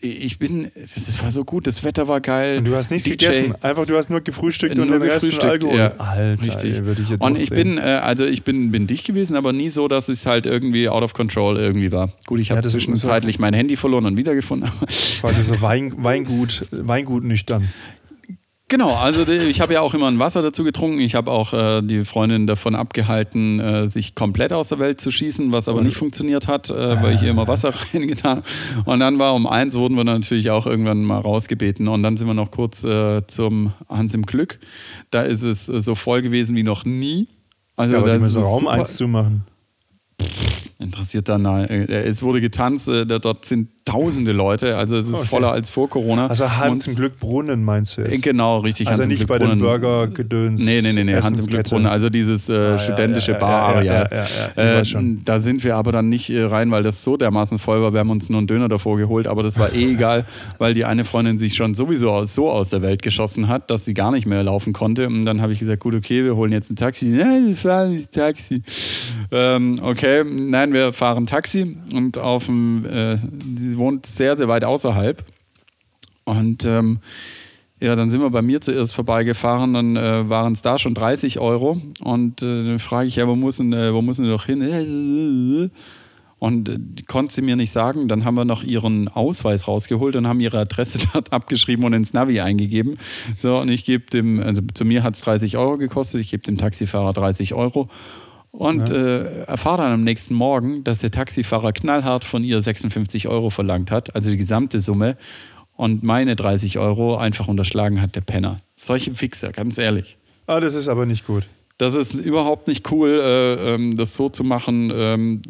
ich bin, das war so gut, das Wetter war geil. Und du hast nichts DJ gegessen. Einfach, du hast nur gefrühstückt und nur den Rest in gefrühstückt, Alkohol. ja. Alter, Richtig. ey, würde ich und ich bin, äh, also ich bin, bin dicht gewesen, aber nie so, dass es halt irgendwie out of control irgendwie war. Gut, ich Ja, habe zwischenzeitlich mein Handy verloren und wiedergefunden. quasi so Wein, Weingut, Weingut nüchtern. Genau, also ich habe ja auch immer ein Wasser dazu getrunken. Ich habe auch äh, die Freundin davon abgehalten, äh, sich komplett aus der Welt zu schießen, was aber nicht funktioniert hat, äh, weil ich ihr immer Wasser reingetan habe. Und dann war um eins, wurden wir natürlich auch irgendwann mal rausgebeten. Und dann sind wir noch kurz äh, zum Hans im Glück. Da ist es äh, so voll gewesen wie noch nie. Also Ja, aber da ist es Raum super- 1 zumachen. Interessiert dann, äh, es wurde getanzt, äh, dort sind tausende Leute, also es ist Okay. voller als vor Corona. Also Hans im Glück Brunnen meinst du Äh, jetzt? Genau, richtig. Also Hans nicht Glück bei den Brunnen. Burger-Gedöns. Nee, nee, nee, nee, Hans im Essenskette. Glückbrunnen, also dieses äh, ja, studentische ja, ja, Bar-Areal. ja, ja, Äh, schon. da sind wir aber dann nicht äh, rein, weil das so dermaßen voll war. Wir haben uns nur einen Döner davor geholt, aber das war eh egal, weil die eine Freundin sich schon sowieso aus, so aus der Welt geschossen hat, dass sie gar nicht mehr laufen konnte. Und dann habe ich gesagt, gut, okay, wir holen jetzt ein Taxi. Nein, wir fahren nicht Taxi. Ähm, okay, nein, wir fahren Taxi und auf dem, äh, sie wohnt sehr, sehr weit außerhalb. Und ähm, ja, dann sind wir bei mir zuerst vorbeigefahren, dann äh, waren es da schon 30 Euro. Und äh, dann frage ich, ja, wo muss denn, äh, wo muss denn doch hin? Und äh, konnte sie mir nicht sagen. Dann haben wir noch ihren Ausweis rausgeholt und haben ihre Adresse dort abgeschrieben und ins Navi eingegeben. So, und ich gebe dem, also zu mir hat es 30 Euro gekostet, ich gebe dem Taxifahrer 30 Euro. Und äh, erfahre dann am nächsten Morgen, dass der Taxifahrer knallhart von ihr 56 Euro verlangt hat, also die gesamte Summe, und meine 30 Euro einfach unterschlagen hat, der Penner. Solche Wichser, ganz ehrlich. Ah, das ist aber nicht gut. Das ist überhaupt nicht cool, äh, ähm, das so zu machen. Ähm,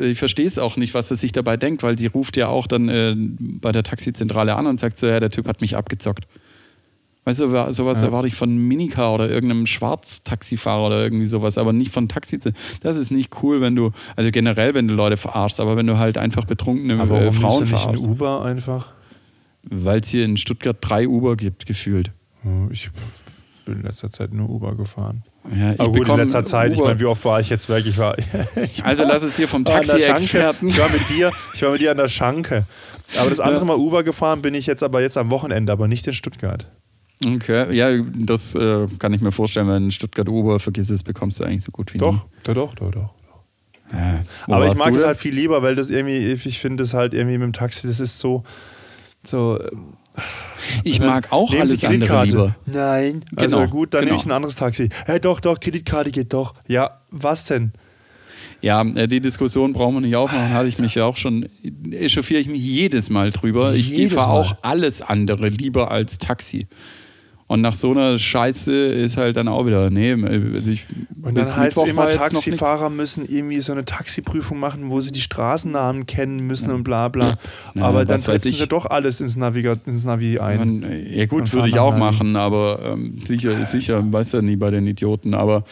ich verstehe es auch nicht, was er sich dabei denkt, weil sie ruft ja auch dann äh, bei der Taxizentrale an und sagt so, ja, der Typ hat mich abgezockt. Weißt du, wa- sowas Ja. erwarte ich von Minicar oder irgendeinem Schwarztaxifahrer oder irgendwie sowas, aber nicht von Taxi. Das ist nicht cool, wenn du, also generell, wenn du Leute verarschst, aber wenn du halt einfach betrunkene Aber äh, warum Frauen nimmst du nicht ein verarschst. Uber einfach? Weil es hier in Stuttgart drei Uber gibt, gefühlt. Hm, Ich bin in letzter Zeit nur Uber gefahren. Ja, ich Aber gut, in letzter Zeit, ich Uber- meine, wie oft war ich jetzt weg? Ich war, ich Also lass es dir vom. Taxi-Experten. Ich war mit dir, ich war mit dir an der Schanke. Aber das andere Mal Uber gefahren bin ich jetzt aber jetzt am Wochenende, aber nicht in Stuttgart. Okay, ja, das äh, kann ich mir vorstellen, wenn Stuttgart Uber vergiss es, bekommst du eigentlich so gut wie Doch, nie. doch, doch, doch, doch. Ja. Wo Aber ich mag es halt viel lieber, weil das irgendwie, ich finde es halt irgendwie mit dem Taxi, das ist so, so. ähm, Ich mag auch nehmen alles andere lieber. Nein. Also Genau, gut, dann nehme genau. ich ein anderes Taxi. Hey, doch, doch, Kreditkarte geht doch. Ja, was denn? Ja, äh, die Diskussion brauchen wir nicht aufmachen, hatte ich mich ja auch schon, echauffiere ich mich jedes Mal drüber. Ich Jedes fahre auch alles andere lieber als Taxi. Und nach so einer Scheiße ist halt dann auch wieder, nee, also ich, und dann heißt es immer, Taxifahrer müssen irgendwie so eine Taxiprüfung machen, wo sie die Straßennamen kennen müssen ja. und bla bla. Ja, aber dann setzen sie doch alles ins, Naviga ins Navi ein. Ja gut, würde ich auch machen, aber ähm, sicher ist sicher, weiß ja nie bei den Idioten. Aber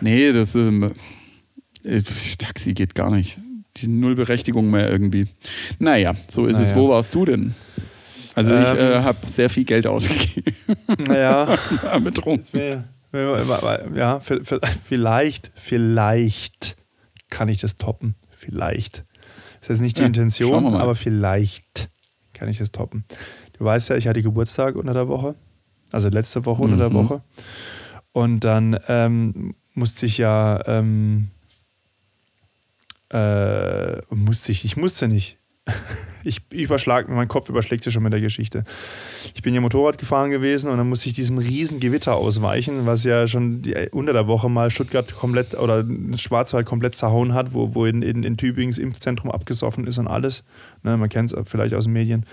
nee, das ähm, äh, Taxi geht gar nicht. Die null Berechtigung mehr irgendwie. Naja, so ist naja. es. Wo warst du denn? Also ich ähm, äh, habe sehr viel Geld ausgegeben. Naja. mit rum. Ja, vielleicht, vielleicht kann ich das toppen. Vielleicht. Das ist jetzt nicht die ja, Intention, aber vielleicht kann ich das toppen. Du weißt ja, ich hatte Geburtstag unter der Woche. Also letzte Woche mhm. unter der mhm. Woche. Und dann ähm, musste ich ja, ähm, äh, musste ich, ich musste nicht. ich überschlag, mein Kopf überschlägt sich schon mit der Geschichte. Ich bin ja Motorrad gefahren gewesen und dann musste ich diesem riesen Gewitter ausweichen, was ja schon unter der Woche mal Stuttgart komplett oder Schwarzwald komplett zerhauen hat, wo, wo in, in, in Tübingens Impfzentrum abgesoffen ist und alles. Ne, man kennt es vielleicht aus den Medien.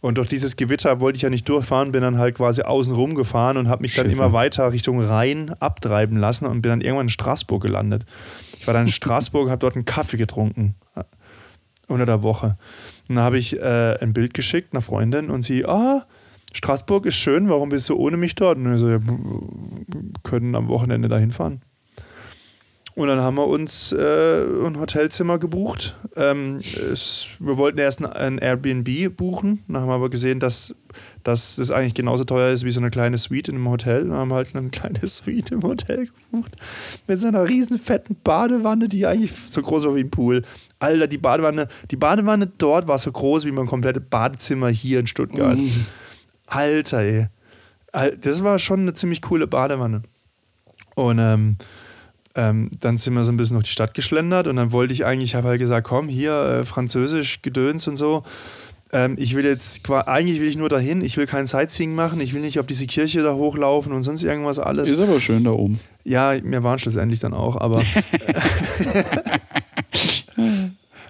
Und durch dieses Gewitter wollte ich ja nicht durchfahren, bin dann halt quasi außen rum gefahren und habe mich dann Schisse. immer weiter Richtung Rhein abtreiben lassen und bin dann irgendwann in Straßburg gelandet. Ich war dann in Straßburg, habe dort einen Kaffee getrunken unter der Woche. Und dann habe ich äh, ein Bild geschickt einer Freundin und sie, ah, Straßburg ist schön, warum bist du ohne mich dort? Und ich so, ja, können am Wochenende dahin fahren. Und dann haben wir uns äh, ein Hotelzimmer gebucht. Ähm, es, wir wollten erst ein, ein, Airbnb buchen. Dann haben wir aber gesehen, dass, dass das eigentlich genauso teuer ist wie so eine kleine Suite in einem Hotel. Dann haben wir halt eine kleine Suite im Hotel gebucht. Mit so einer riesen fetten Badewanne, die eigentlich so groß war wie ein Pool. Alter, die Badewanne, die Badewanne dort war so groß wie mein komplettes Badezimmer hier in Stuttgart. Mhm. Alter, ey. Das war schon eine ziemlich coole Badewanne. Und ähm, ähm, dann sind wir so ein bisschen durch die Stadt geschlendert und dann wollte ich eigentlich, ich habe halt gesagt, komm, hier, äh, Französisch, Gedöns und so. Ähm, ich will jetzt, eigentlich will ich nur dahin, ich will kein Sightseeing machen, ich will nicht auf diese Kirche da hochlaufen und sonst irgendwas alles. Ist aber schön da oben. Ja, wir waren schlussendlich dann auch, aber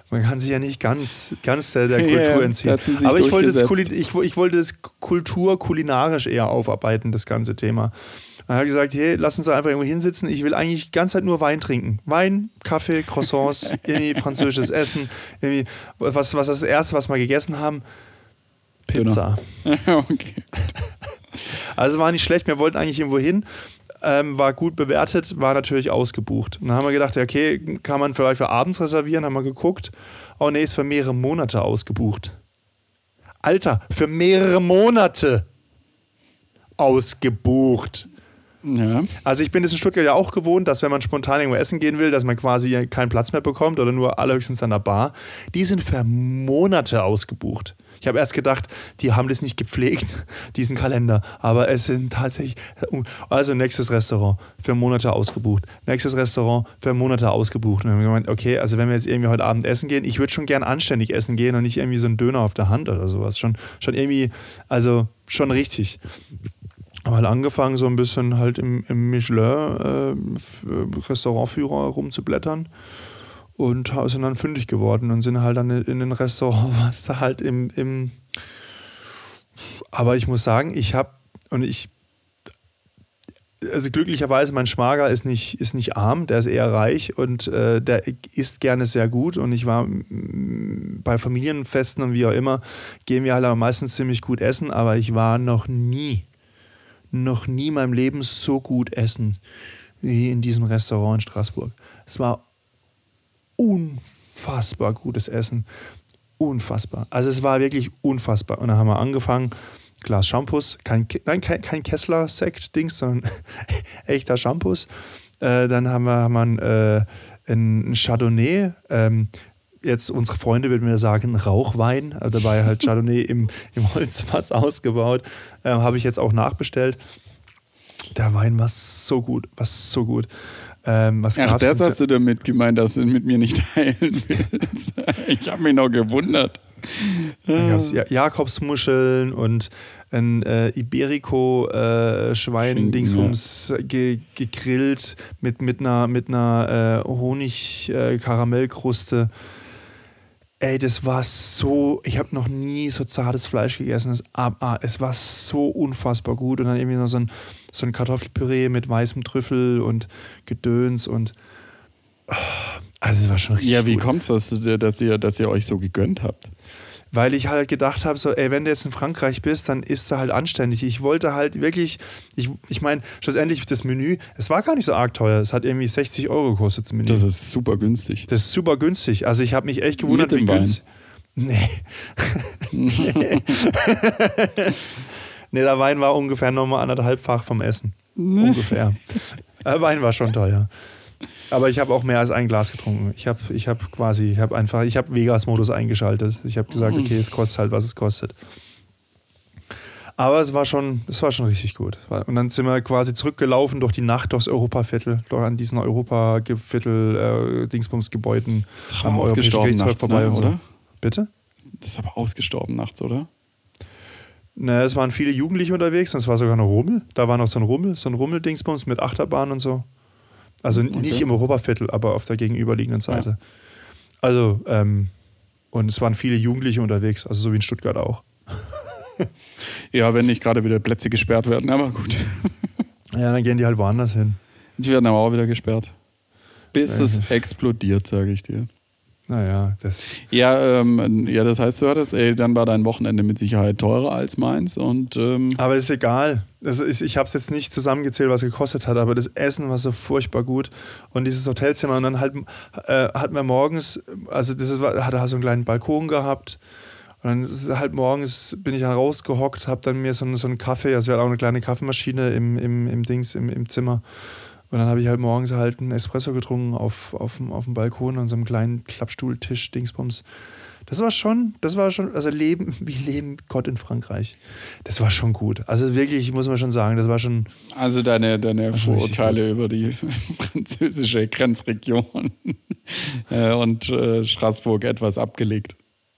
man kann sich ja nicht ganz, ganz der, der Kultur ja, entziehen. Aber ich wollte, das, ich, ich wollte das Kultur kulinarisch eher aufarbeiten, das ganze Thema. Dann habe ich gesagt, hey, lass uns da einfach irgendwo hinsitzen. Ich will eigentlich die ganze Zeit nur Wein trinken. Wein, Kaffee, Croissants, irgendwie französisches Essen. Irgendwie, was, was das erste, was wir gegessen haben? Pizza. okay. Also war nicht schlecht. Wir wollten eigentlich irgendwo hin. Ähm, war gut bewertet, war natürlich ausgebucht. Und dann haben wir gedacht, okay, kann man vielleicht für abends reservieren, haben wir geguckt. Oh nee, ist für mehrere Monate ausgebucht. Alter, für mehrere Monate ausgebucht. Ja. Also ich bin es in Stuttgart ja auch gewohnt, dass wenn man spontan irgendwo essen gehen will, dass man quasi keinen Platz mehr bekommt oder nur allerhöchstens an der Bar. Die sind für Monate ausgebucht. Ich habe erst gedacht, die haben das nicht gepflegt, diesen Kalender. Aber es sind tatsächlich. Also nächstes Restaurant für Monate ausgebucht. Nächstes Restaurant für Monate ausgebucht. Und dann haben wir gemeint, okay, also wenn wir jetzt irgendwie heute Abend essen gehen, ich würde schon gern anständig essen gehen und nicht irgendwie so ein Döner auf der Hand oder sowas. Schon, schon irgendwie, also schon richtig halt angefangen, so ein bisschen halt im, im Michelin-Restaurantführer äh, rumzublättern und sind dann fündig geworden und sind halt dann in den Restaurant, was da halt im, im aber ich muss sagen, ich habe und ich also glücklicherweise, mein Schwager ist nicht, ist nicht arm, der ist eher reich und äh, der isst gerne sehr gut. Und ich war bei Familienfesten und wie auch immer, gehen wir halt meistens ziemlich gut essen, aber ich war noch nie noch nie in meinem Leben so gut essen wie in diesem Restaurant in Straßburg. Es war unfassbar gutes Essen. Unfassbar. Also es war wirklich unfassbar. Und dann haben wir angefangen, Glas Shampoos, kein, nein, kein, kein Kessler-Sekt-Dings, sondern echter Shampoos. Äh, dann haben wir, haben wir äh, ein Chardonnay, ähm, jetzt unsere Freunde würden wir sagen, Rauchwein. Dabei halt Chardonnay im, im Holzfass ausgebaut. Ähm, Habe ich jetzt auch nachbestellt. Der Wein war so gut, war so gut. Ähm, was Ach, das hast du damit gemeint, dass du mit mir nicht teilen willst. ich habe mich noch gewundert. Da gab es Jakobsmuscheln und ein äh, Iberico-Schwein, äh, ja. ge gegrillt mit, mit einer, mit einer äh, Honig-Karamellkruste. Äh, ey, das war so, ich habe noch nie so zartes Fleisch gegessen. Das, ah, es war so unfassbar gut. Und dann irgendwie noch so ein, so ein Kartoffelpüree mit weißem Trüffel und Gedöns und ah, also es war schon richtig Ja, wie kommt es, dass, dass, ihr, dass ihr euch so gegönnt habt? Weil ich halt gedacht habe, so, ey, wenn du jetzt in Frankreich bist, dann isst du halt anständig. Ich wollte halt wirklich, ich, ich meine, schlussendlich das Menü, es war gar nicht so arg teuer. Es hat irgendwie 60 Euro gekostet, das Menü. Das ist super günstig. Das ist super günstig. Also ich habe mich echt gewundert, wie günstig. Nee. nee. nee, der Wein war ungefähr nochmal anderthalbfach vom Essen. Ungefähr. Der Wein war schon teuer. Aber ich habe auch mehr als ein Glas getrunken. Ich habe ich hab quasi, ich habe einfach, ich habe Vegas-Modus eingeschaltet. Ich habe gesagt, okay, es kostet halt, was es kostet. Aber es war schon, es war schon richtig gut. Und dann sind wir quasi zurückgelaufen durch die Nacht durchs Europaviertel, durch an diesen Europaviertel, äh, Dingsbums-Gebäuden am Europäischen ausgestorben Gerichtshof nachts, vorbei ne, und so. oder? Bitte? Das ist aber ausgestorben nachts, oder? Ne, es waren viele Jugendliche unterwegs und es war sogar noch Rummel. Da war noch so ein Rummel, so ein Rummeldingsbums mit Achterbahn und so. Also Okay. nicht im Europaviertel, aber auf der gegenüberliegenden Seite. Also, ähm, und es waren viele Jugendliche unterwegs, also so wie in Stuttgart auch. Ja, wenn nicht gerade wieder Plätze gesperrt werden, aber gut. Ja, dann gehen die halt woanders hin. Die werden aber auch wieder gesperrt. Bis Ja. es explodiert, sage ich dir. Naja, das. Ja, ähm, ja, das heißt, du hattest, ey, dann war dein Wochenende mit Sicherheit teurer als meins und ähm, Aber ist egal. Das ist, ich habe es jetzt nicht zusammengezählt, was es gekostet hat, aber das Essen war so furchtbar gut. Und dieses Hotelzimmer, und dann halt äh, hatten wir morgens, also das ist, hat er so einen kleinen Balkon gehabt. Und dann halt morgens bin ich dann rausgehockt, habe dann mir so, einen- so einen Kaffee, also wir hatten auch eine kleine Kaffeemaschine im, im, im Dings, im, im Zimmer. Und dann habe ich halt morgens halt einen Espresso getrunken auf, auf, dem- auf dem Balkon an so einem kleinen Klappstuhltisch, Dingsbums. Das war schon, das war schon, also Leben, wie Leben Gott in Frankreich. Das war schon gut. Also wirklich, muss man schon sagen, das war schon, also deine, deine Vorurteile über die französische Grenzregion äh, und äh, Straßburg etwas abgelegt.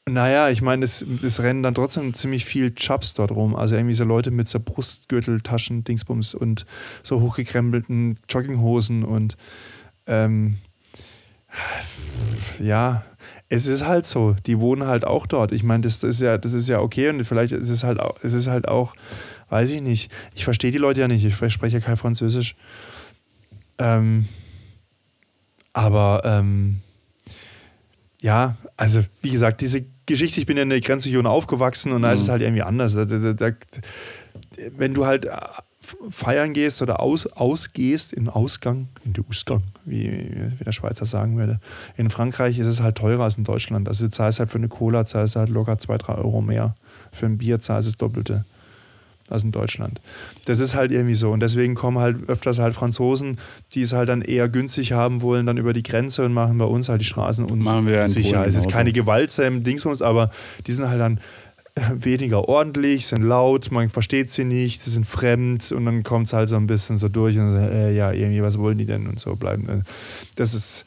Naja, ich meine, es, es rennen dann trotzdem ziemlich viel Chubs dort rum. Also irgendwie so Leute mit so Brustgürteltaschen, Dingsbums und so hochgekrempelten Jogginghosen und ähm, ja, es ist halt so. Die wohnen halt auch dort. Ich meine, das, das ist ja, das ist ja okay und vielleicht ist es halt auch, es ist halt auch, weiß ich nicht. Ich verstehe die Leute ja nicht. Ich spreche ja kein Französisch. Ähm, aber ähm, ja, also wie gesagt, diese Geschichte, ich bin ja in der Grenzregion aufgewachsen und da ist es halt irgendwie anders. Da, da, da, wenn du halt äh, feiern gehst oder aus, ausgehst, in Ausgang, in den Ausgang, wie, wie der Schweizer sagen würde, in Frankreich ist es halt teurer als in Deutschland. Also du zahlst halt für eine Cola, zahlst halt locker 2, 3 Euro mehr. Für ein Bier zahlst du das Doppelte als in Deutschland. Das ist halt irgendwie so. Und deswegen kommen halt öfters halt Franzosen, die es halt dann eher günstig haben wollen, dann über die Grenze und machen bei uns halt die Straßen uns Machen wir ja in sicher. Polen Es ist keine gewaltsam Dingsbums, aber die sind halt dann äh, weniger ordentlich, sind laut, man versteht sie nicht, sie sind fremd und dann kommt es halt so ein bisschen so durch und so, äh, ja, irgendwie, was wollen die denn und so bleiben. äh, Das ist,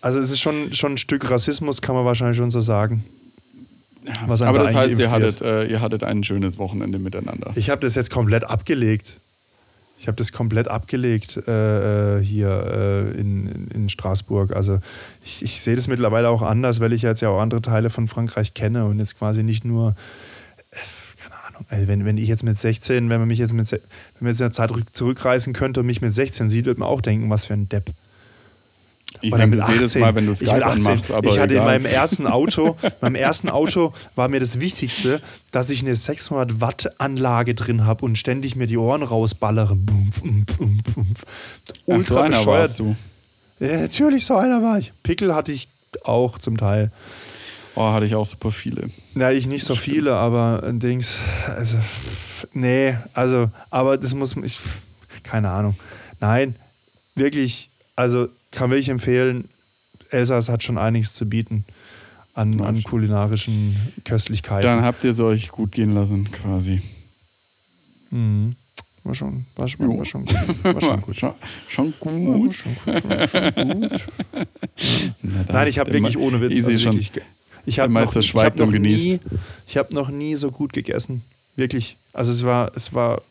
also es ist schon, schon ein Stück Rassismus, kann man wahrscheinlich schon so sagen. Was aber da das heißt, ihr hattet, äh, ihr hattet ein schönes Wochenende miteinander. Ich habe das jetzt komplett abgelegt. Ich habe das komplett abgelegt äh, äh, hier äh, in, in, Straßburg. Also ich, ich sehe das mittlerweile auch anders, weil ich jetzt ja auch andere Teile von Frankreich kenne und jetzt quasi nicht nur, äh, keine Ahnung, also wenn, wenn ich jetzt mit 16, wenn man mich jetzt mit, wenn man jetzt in der Zeit rück- zurückreisen könnte und mich mit 16 sieht, wird man auch denken, was für ein Depp. Ich denke das jedes 18. Mal, wenn du Ich Skype 18. anmachst, aber ich hatte egal. in meinem ersten Auto, meinem ersten Auto war mir das Wichtigste, dass ich eine 600 Watt Anlage drin habe und ständig mir die Ohren rausballere. Ach, so einer bescheuert. warst du. Ja, natürlich, so einer war ich. Pickel hatte ich auch zum Teil. Oh, hatte ich auch super viele. Ja, ich nicht so viele, aber ein Dings, also, nee, also, aber das muss ich, keine Ahnung. Nein, wirklich, also kann wirklich empfehlen, Elsass hat schon einiges zu bieten an, an kulinarischen Köstlichkeiten. Dann habt ihr es euch gut gehen lassen, quasi. Mhm. War schon, war schon, war schon gut. War schon gut. Schon, schon gut. schon schon gut. Na. Nein, ich habe wirklich ohne Witz. Also wirklich, ich habe Meister noch, ich hab noch nie, ich habe noch nie so gut gegessen. Wirklich. Also es war, es war,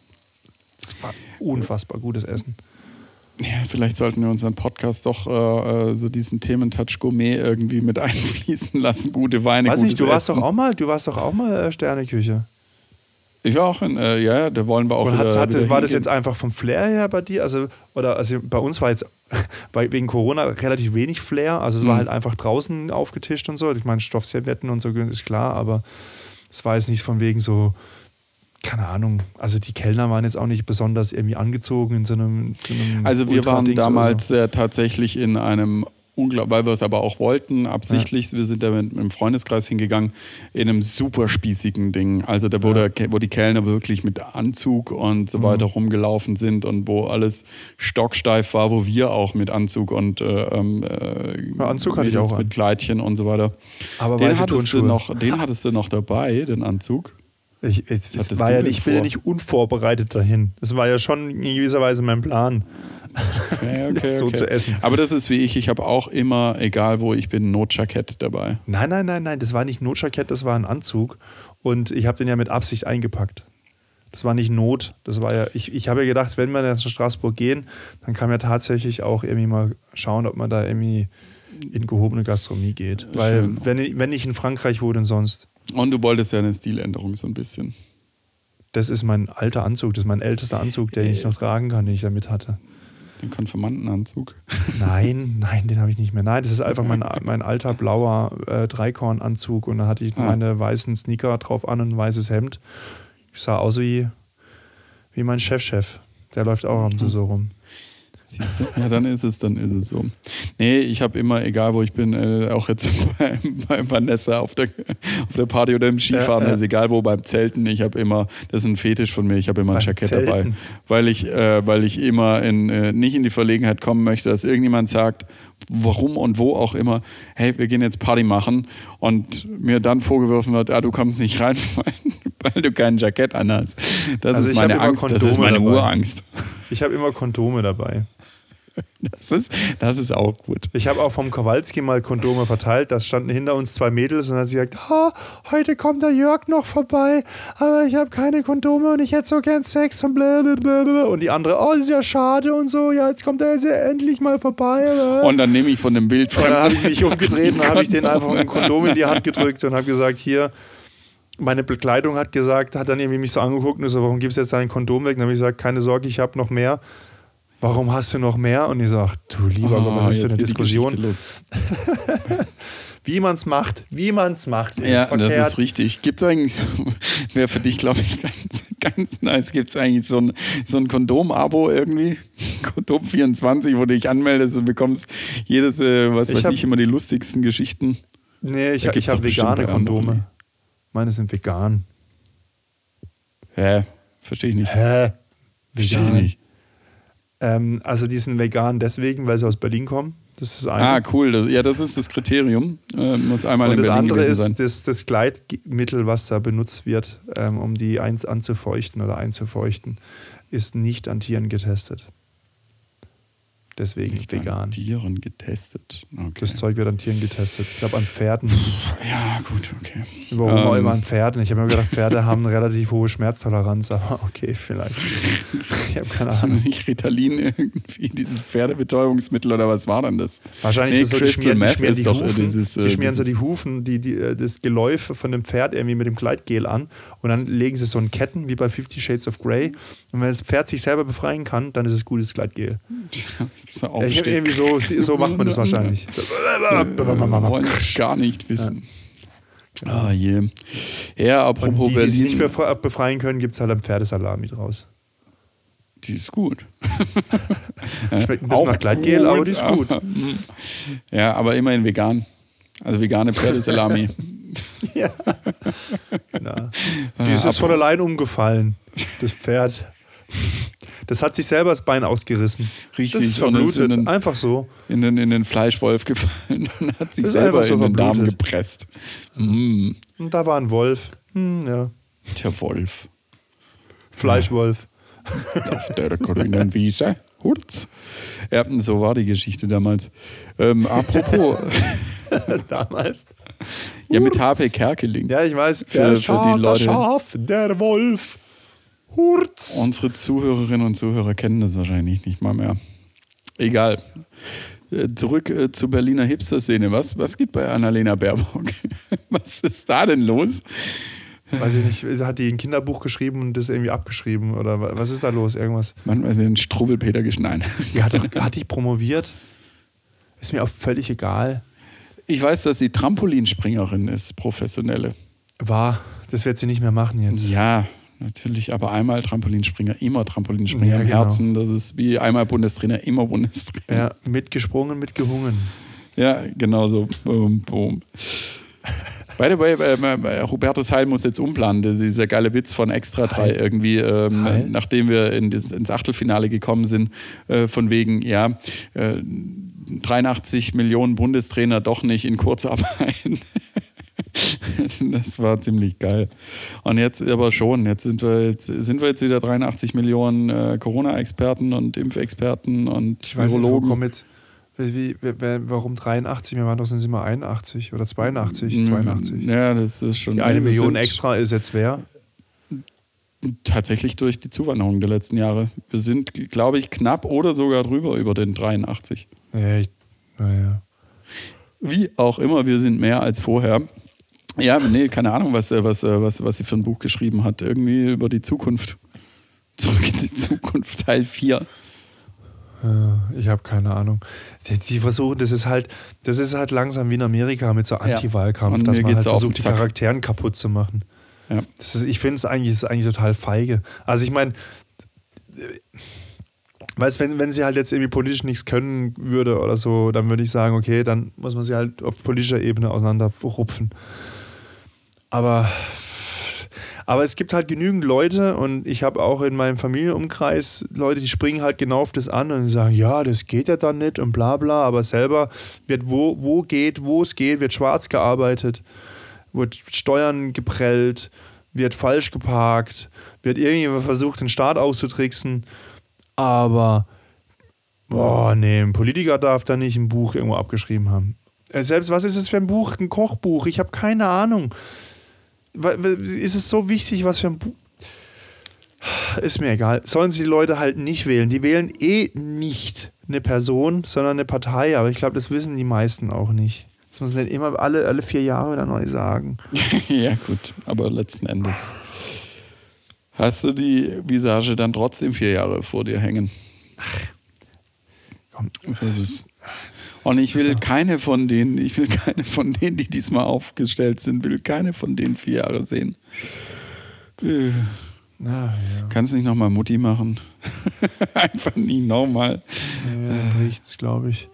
es war unfassbar gutes Essen. Ja, vielleicht sollten wir unseren Podcast doch äh, äh so diesen Thementouch Gourmet irgendwie mit einfließen lassen. Gute Weine, Weiß nicht, du warst doch auch mal, du warst doch auch mal äh, Sterneküche. Ich war auch in, äh, ja, da wollen wir auch. Und wieder, hat, wieder war das jetzt einfach vom Flair her bei dir? Also, oder also bei uns war jetzt wegen Corona relativ wenig Flair. Also es war mhm. halt einfach draußen aufgetischt und so. Ich meine, Stoffservietten und so ist klar, aber es war jetzt nicht von wegen so, keine Ahnung, also die Kellner waren jetzt auch nicht besonders irgendwie angezogen in so einem. So einem also wir waren damals so. äh, tatsächlich in einem weil wir es aber auch wollten, absichtlich. Ja. Wir sind da mit, mit, dem Freundeskreis hingegangen, in einem super spießigen Ding. Also da, wo, ja. wo die Kellner wirklich mit Anzug und so weiter mhm. rumgelaufen sind und wo alles stocksteif war, wo wir auch mit Anzug und äh, ähm, äh, ja, Anzug hatte ich auch mit Kleidchen und so weiter. Aber den hattest, du noch, den hattest du noch dabei, den Anzug. Ich, ich, war ja ich bin ja nicht unvorbereitet dahin. Das war ja schon in gewisser Weise mein Plan. Okay, okay, so okay. zu essen. Aber das ist wie ich, ich habe auch immer, egal wo ich bin, ein Notjackett dabei. Nein, nein, nein, nein, das war nicht Notjackett, das war ein Anzug. Und ich habe den ja mit Absicht eingepackt. Das war nicht Not, das war ja, ich, ich habe ja gedacht, wenn wir jetzt nach Straßburg gehen, dann kann man ja tatsächlich auch irgendwie mal schauen, ob man da irgendwie in gehobene Gastronomie geht. Weil, wenn, wenn nicht in Frankreich, wo denn sonst? Und du wolltest ja eine Stiländerung so ein bisschen. Das ist mein alter Anzug, das ist mein ältester Anzug, den ich noch tragen kann, den ich damit hatte. Den Konfirmandenanzug? Nein, nein, den habe ich nicht mehr. Nein, das ist einfach mein, mein alter blauer äh, Dreikornanzug und da hatte ich ah. meine weißen Sneaker drauf an und ein weißes Hemd. Ich sah aus wie, wie mein Chefchef. -Chef. Der läuft auch am mhm. so rum. Siehst du? Ja, dann ist es, dann ist es so. Nee, ich habe immer, egal wo ich bin, äh, auch jetzt bei, bei Vanessa auf der, auf der Party oder im Skifahren, ja, ist egal wo, beim Zelten, ich habe immer, das ist ein Fetisch von mir, ich habe immer ein Jackett Zelten. dabei. Weil ich, äh, weil ich immer in, äh, nicht in die Verlegenheit kommen möchte, dass irgendjemand sagt, warum und wo auch immer, hey, wir gehen jetzt Party machen und mir dann vorgeworfen wird, ah, du kommst nicht rein, weil du kein Jackett anhast. Das also ist meine Angst, das ist meine dabei. Urangst. Ich habe immer Kondome dabei. Das ist, das ist auch gut. Ich habe auch vom Kowalski mal Kondome verteilt. Da standen hinter uns zwei Mädels und dann hat sie gesagt, oh, heute kommt der Jörg noch vorbei, aber ich habe keine Kondome und ich hätte so gern Sex und blablabla. Und die andere, oh, das ist ja schade und so, ja, jetzt kommt er jetzt endlich mal vorbei. Und dann nehme ich von dem Bild Und dann habe ich mich umgedreht und habe ich den einfach ein Kondom in die Hand gedrückt und habe gesagt, hier, meine Bekleidung hat gesagt, hat dann irgendwie mich so angeguckt und so, warum gibst du jetzt dein Kondom weg? Und dann habe ich gesagt, keine Sorge, ich habe noch mehr warum hast du noch mehr? Und ich sage, du lieber Gott, was ist das für eine Diskussion? wie man es macht, wie man es macht. Ja, verkehrt. das ist richtig. Gibt es eigentlich, wäre für dich, glaube ich, ganz, ganz nice, gibt es eigentlich so ein, so ein Kondom-Abo irgendwie? Kondom 24, wo du dich anmeldest und bekommst jedes, äh, was ich weiß hab, ich, immer die lustigsten Geschichten. Nee, ich, ich habe vegane Kondome. Meine sind vegan. Hä? Verstehe ich nicht. Hä? Verstehe ich nicht. Ähm, also die sind vegan deswegen, weil sie aus Berlin kommen. Das ist eine. Ah, cool. Ja, das ist das Kriterium. Äh, muss einmal Und das Berlin andere ist das, das, Gleitmittel, was da benutzt wird, ähm, um die anzufeuchten oder einzufeuchten, ist nicht an Tieren getestet. Deswegen Nicht vegan. An Tieren getestet. Okay. Das Zeug wird an Tieren getestet. Ich glaube an Pferden. Ja, gut, okay. Warum ähm. auch immer an Pferden? Ich habe mir gedacht, Pferde haben eine relativ hohe Schmerztoleranz, aber okay, vielleicht. Ich habe keine Ahnung. Ist nicht Ritalin irgendwie, dieses Pferdebetäubungsmittel oder was war denn das? Wahrscheinlich nee, ist es so, die schmieren, die schmieren, die Hufen, dieses, die äh, schmieren so die Hufen, die, die, äh, das Geläuf von dem Pferd irgendwie mit dem Gleitgel an und dann legen sie so in Ketten wie bei Fifty Shades of Grey. Und wenn das Pferd sich selber befreien kann, dann ist es gutes Gleitgel. So irgendwie so, so macht man das wahrscheinlich. So. wollen gar nicht wissen. Ja. Ah je. Ja, apropos Und die, die sich nicht mehr befreien können, gibt es halt ein Pferdesalami draus. Die ist gut. Schmeckt ein bisschen nach Gleitgel, aber die ist gut. Ja, aber immerhin vegan. Also vegane Pferdesalami. ja. Genau. Die ist jetzt von allein umgefallen, das Pferd. Das hat sich selber das Bein ausgerissen. Richtig. Das ist verblutet. Den, Einfach so. In den, in den Fleischwolf gefallen und hat sich selber so in den Darm gepresst. Mm. Und da war ein Wolf. Hm, ja. Der Wolf. Fleischwolf. Auf der grünen Wiese. Hurz. Ja, so war die Geschichte damals. Ähm, apropos. damals. Ja, mit HP Kerkeling. Ja, ich weiß. Der für, für die Leute. Schaf, der Wolf. Hurz. Unsere Zuhörerinnen und Zuhörer kennen das wahrscheinlich nicht mal mehr. Egal. Äh, Zurück äh, zur Berliner Hipster-Szene. Was, was geht bei Annalena Baerbock? Was ist da denn los? Weiß ich nicht, hat die ein Kinderbuch geschrieben und das irgendwie abgeschrieben? Oder wa- was ist da los? Irgendwas? Manchmal sind Struwwelpeter geschneit. Die hat, doch, hat die promoviert? Ist mir auch völlig egal. Ich weiß, dass sie Trampolinspringerin ist, professionelle. War, das wird sie nicht mehr machen jetzt. Ja, natürlich, aber einmal Trampolinspringer, immer Trampolinspringer Ja, im genau. Herzen. Das ist wie einmal Bundestrainer, immer Bundestrainer. Ja, mitgesprungen, mitgehungen. Ja, genau so. Boom, boom. By the way, ähm, äh, Hubertus Heil muss jetzt umplanen. Dieser geile Witz von Extra 3 Heil? irgendwie, ähm, nachdem wir in das, ins Achtelfinale gekommen sind, äh, von wegen, ja, äh, 83 Millionen Bundestrainer doch nicht in Kurzarbeit. das war ziemlich geil. Und jetzt aber schon, jetzt sind wir jetzt, sind wir jetzt wieder 83 Millionen äh, Corona-Experten und Impfexperten und Ich weiß nicht, wo Virologen. kommen jetzt. Wie, warum 83? Wir waren doch sonst immer 81 oder 82, 82. Ja, das ist schon. Die eine Million sind extra ist jetzt wer? Tatsächlich durch die Zuwanderung der letzten Jahre. Wir sind, glaube ich, knapp oder sogar drüber über den 83. Ja, ich, naja. Wie auch immer, wir sind mehr als vorher. Ja, nee, keine Ahnung, was, äh, was, äh, was, was sie für ein Buch geschrieben hat. Irgendwie über die Zukunft. Zurück in die Zukunft, Teil 4. Ja, Ich habe keine Ahnung. Die, die versuchen, das ist halt, das ist halt langsam wie in Amerika mit so Anti-Wahlkampf, Und dass man halt versucht, die. Charakteren kaputt zu machen. Ja. Das ist, ich finde es eigentlich, ist eigentlich total feige. Also ich meine, weißt wenn, wenn sie halt jetzt irgendwie politisch nichts können würde oder so, dann würde ich sagen, okay, dann muss man sie halt auf politischer Ebene auseinanderrupfen. Aber, aber es gibt halt genügend Leute und ich habe auch in meinem Familienumkreis Leute, die springen halt genau auf das an und sagen, ja, das geht ja dann nicht und bla bla, aber selber wird wo, wo geht, wo es geht, wird schwarz gearbeitet, wird Steuern geprellt, wird falsch geparkt, wird irgendwie versucht, den Staat auszutricksen, aber boah, nee, ein Politiker darf da nicht ein Buch irgendwo abgeschrieben haben. Äh, Selbst, was ist es für ein Buch? Ein Kochbuch? Ich habe keine Ahnung. Ist es so wichtig, was für ein Buch? Ist mir egal. Sollen sie die Leute halt nicht wählen. Die wählen eh nicht eine Person, sondern eine Partei. Aber ich glaube, das wissen die meisten auch nicht. Das muss man nicht immer alle, alle vier Jahre wieder neu sagen. ja, gut, aber letzten Endes hast du die Visage dann trotzdem vier Jahre vor dir hängen. Komm, Das ist- Und ich will keine von denen, ich will keine von denen, die diesmal aufgestellt sind, will keine von denen vier Jahre sehen. Äh, ja. Kannst nicht nochmal Mutti machen? Einfach nie nochmal. ja riecht's, glaube ich.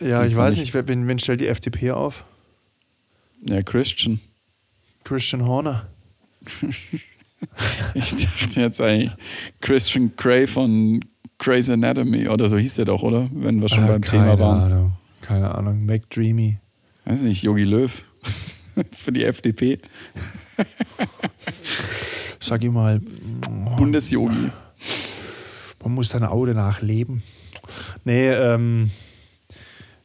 Ja, das ich weiß nicht, wen, wen stellt die FDP auf? Ja, Christian. Christian Horner. Ich dachte jetzt eigentlich Christian Grey von Grey's Anatomy oder so hieß der doch, oder? Wenn wir schon Ah, beim keine Thema waren. Ahnung. Keine Ahnung. McDreamy. Weiß nicht, Yogi Löw für die FDP. Sag ich mal, Bundesyogi. man muss deine Aude nachleben. Nee, ähm,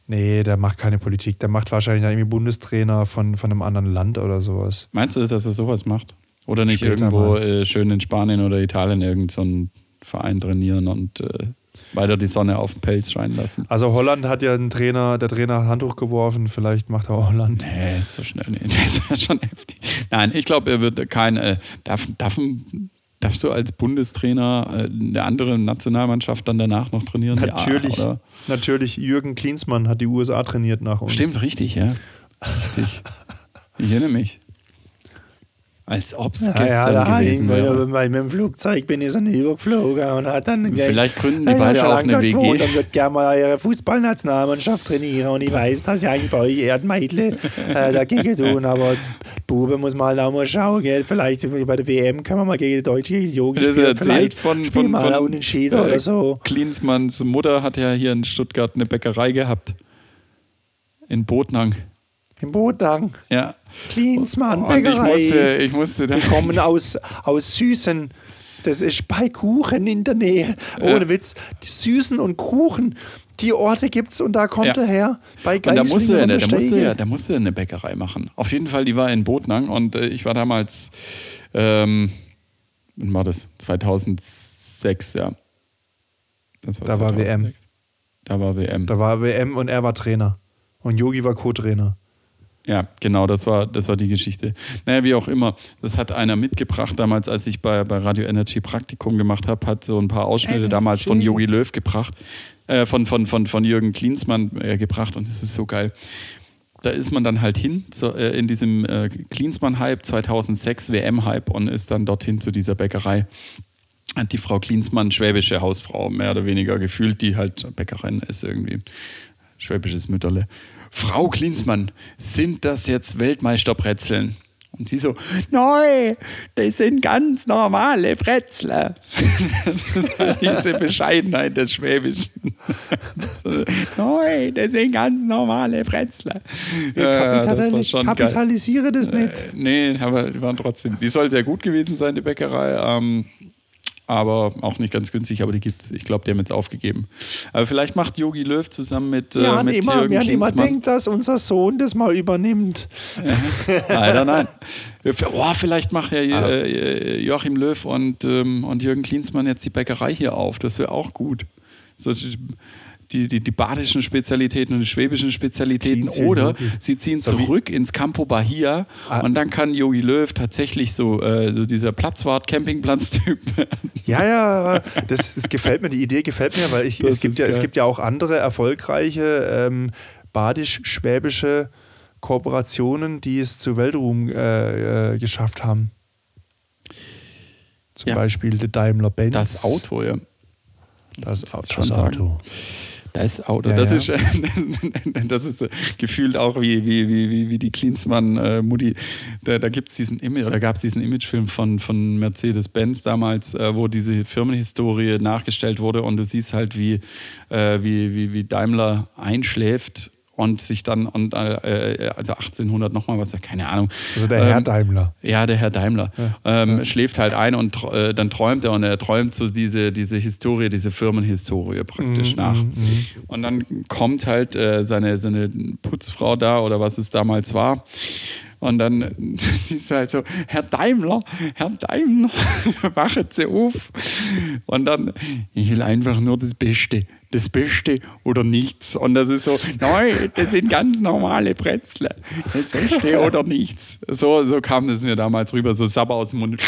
nee, der macht keine Politik. Der macht wahrscheinlich irgendwie Bundestrainer von, von einem anderen Land oder sowas. Meinst du, dass er sowas macht? Oder nicht Später irgendwo mal. äh, schön in Spanien oder Italien irgendeinen so einen Verein trainieren und äh, weiter die Sonne auf den Pelz scheinen lassen? Also Holland hat ja einen Trainer, der Trainer Handtuch geworfen, vielleicht macht er Holland. Nee, so schnell nicht. Das wäre schon heftig. Nein, ich glaube, er wird kein. Äh, darf, darf, darfst du als Bundestrainer äh, eine andere Nationalmannschaft dann danach noch trainieren? Natürlich, Ja, natürlich, Jürgen Klinsmann hat die USA trainiert nach uns. Stimmt, richtig, ja. Richtig. Ich erinnere mich. Als ob es Ja, gestern ja, da gewesen wäre. weil mit dem Flugzeug bin ich so übergeflogen und hat dann Vielleicht gründen die Ja, ich beide schon auch eine WG. gewohnt Und wird gerne mal ihre Fußballnationalmannschaft trainieren. Und ich weiß, dass ja eigentlich bei euch Mädchen äh, dagegen tun. Aber die Buben muss halt auch mal schauen. Gell? Vielleicht bei der WM können wir mal gegen die Deutsche die Jugend Das spielen. erzählt Vielleicht von, spielen von, mal von unentschieden äh, oder so. Klinsmanns Mutter hat ja hier in Stuttgart eine Bäckerei gehabt. In Botnang. Im Bootang. Ja. Klinsmann, Und ich Bäckerei. musste, ich musste da. Wir kommen aus, aus Süßen. Das ist bei Kuchen in der Nähe. Ohne Ja. Witz. Die Süßen und Kuchen. Die Orte gibt's und da kommt Ja. er her. Bei Und da musste, er, und da, der musste, er- da musste eine Bäckerei machen. Auf jeden Fall, die war in Botnang und äh, ich war damals, ähm, wann war das? 2006, ja. Das Da war WM. Da war WM. Da war WM und er war Trainer. Und Yogi war Co-Trainer. Ja, genau, das war, das war die Geschichte. Naja, wie auch immer, das hat einer mitgebracht, damals, als ich bei, bei Radio Energy Praktikum gemacht habe, hat so ein paar Ausschnitte Energy. damals von Yogi Löw gebracht, äh, von, von, von, von Jürgen Klinsmann äh, gebracht und das ist so geil. Da ist man dann halt hin zu, äh, in diesem äh, Klinsmann-Hype, 2006 WM-Hype und ist dann dorthin zu dieser Bäckerei. Hat die Frau Klinsmann, schwäbische Hausfrau, mehr oder weniger gefühlt, die halt Bäckerin ist irgendwie, schwäbisches Mütterle. Frau Klinsmann, sind das jetzt Weltmeisterbrezeln? Und sie so, nein, das sind ganz normale. Das ist halt diese Bescheidenheit der Schwäbischen. nein, das sind ganz normale. Ja, das war schon geil. kapitalisiere das nicht. Äh, nee, aber die waren trotzdem. Die soll sehr gut gewesen sein, die Bäckerei. Ähm, aber auch nicht ganz günstig, aber die gibt es. Ich glaube, die haben jetzt aufgegeben. Aber vielleicht macht Yogi Löw zusammen mit, äh, Wir haben mit immer, Jürgen wir haben immer denkt, dass unser Sohn das mal übernimmt. Leider nein. Oh, vielleicht macht ja Ah. äh, Joachim Löw und, ähm, und Jürgen Klinsmann jetzt die Bäckerei hier auf. Das wäre auch gut. So, die, die, die badischen Spezialitäten und die schwäbischen Spezialitäten. Ziehen sie Oder Yogi. sie ziehen So zurück ins Campo Bahia Ah. und dann kann Yogi Löw tatsächlich so, äh, so dieser Platzwart-Campingplatz-Typ Ja, ja, das, das gefällt mir, die Idee gefällt mir, weil ich, Das es, gibt ja, es gibt ja auch andere erfolgreiche ähm, badisch-schwäbische Kooperationen, die es zu Weltruhm äh, äh, geschafft haben. Zum Ja. Beispiel der Daimler Benz. Das Auto, ja. Das, schon das sagen. Das Auto, Ja, das, ja. Ist, das ist äh, gefühlt auch wie, wie, wie, wie, die Klinsmann-Mutti. da da gibt es diesen Image, oder gab es diesen Imagefilm von, von Mercedes-Benz damals, äh, wo diese Firmenhistorie nachgestellt wurde und du siehst halt, wie, äh, wie, wie, wie Daimler einschläft und sich dann, und, äh, also 1800 nochmal was, keine Ahnung. Also der Herr Ähm, Daimler. ja, der Herr Daimler. ähm, Schläft halt ein und äh, dann träumt er und er träumt so diese, diese Historie, diese Firmenhistorie praktisch nach. Und dann kommt halt äh, seine, seine Putzfrau da oder was es damals war. Und dann siehst du halt so, Herr Daimler, Herr Daimler, wachen Sie auf. Und dann, ich will einfach nur das Beste. Das Beste oder nichts. Und das ist so, nein, das sind ganz normale Bretzler. Das Beste oder nichts. So, so kam das mir damals rüber, so Sabber aus dem Mund.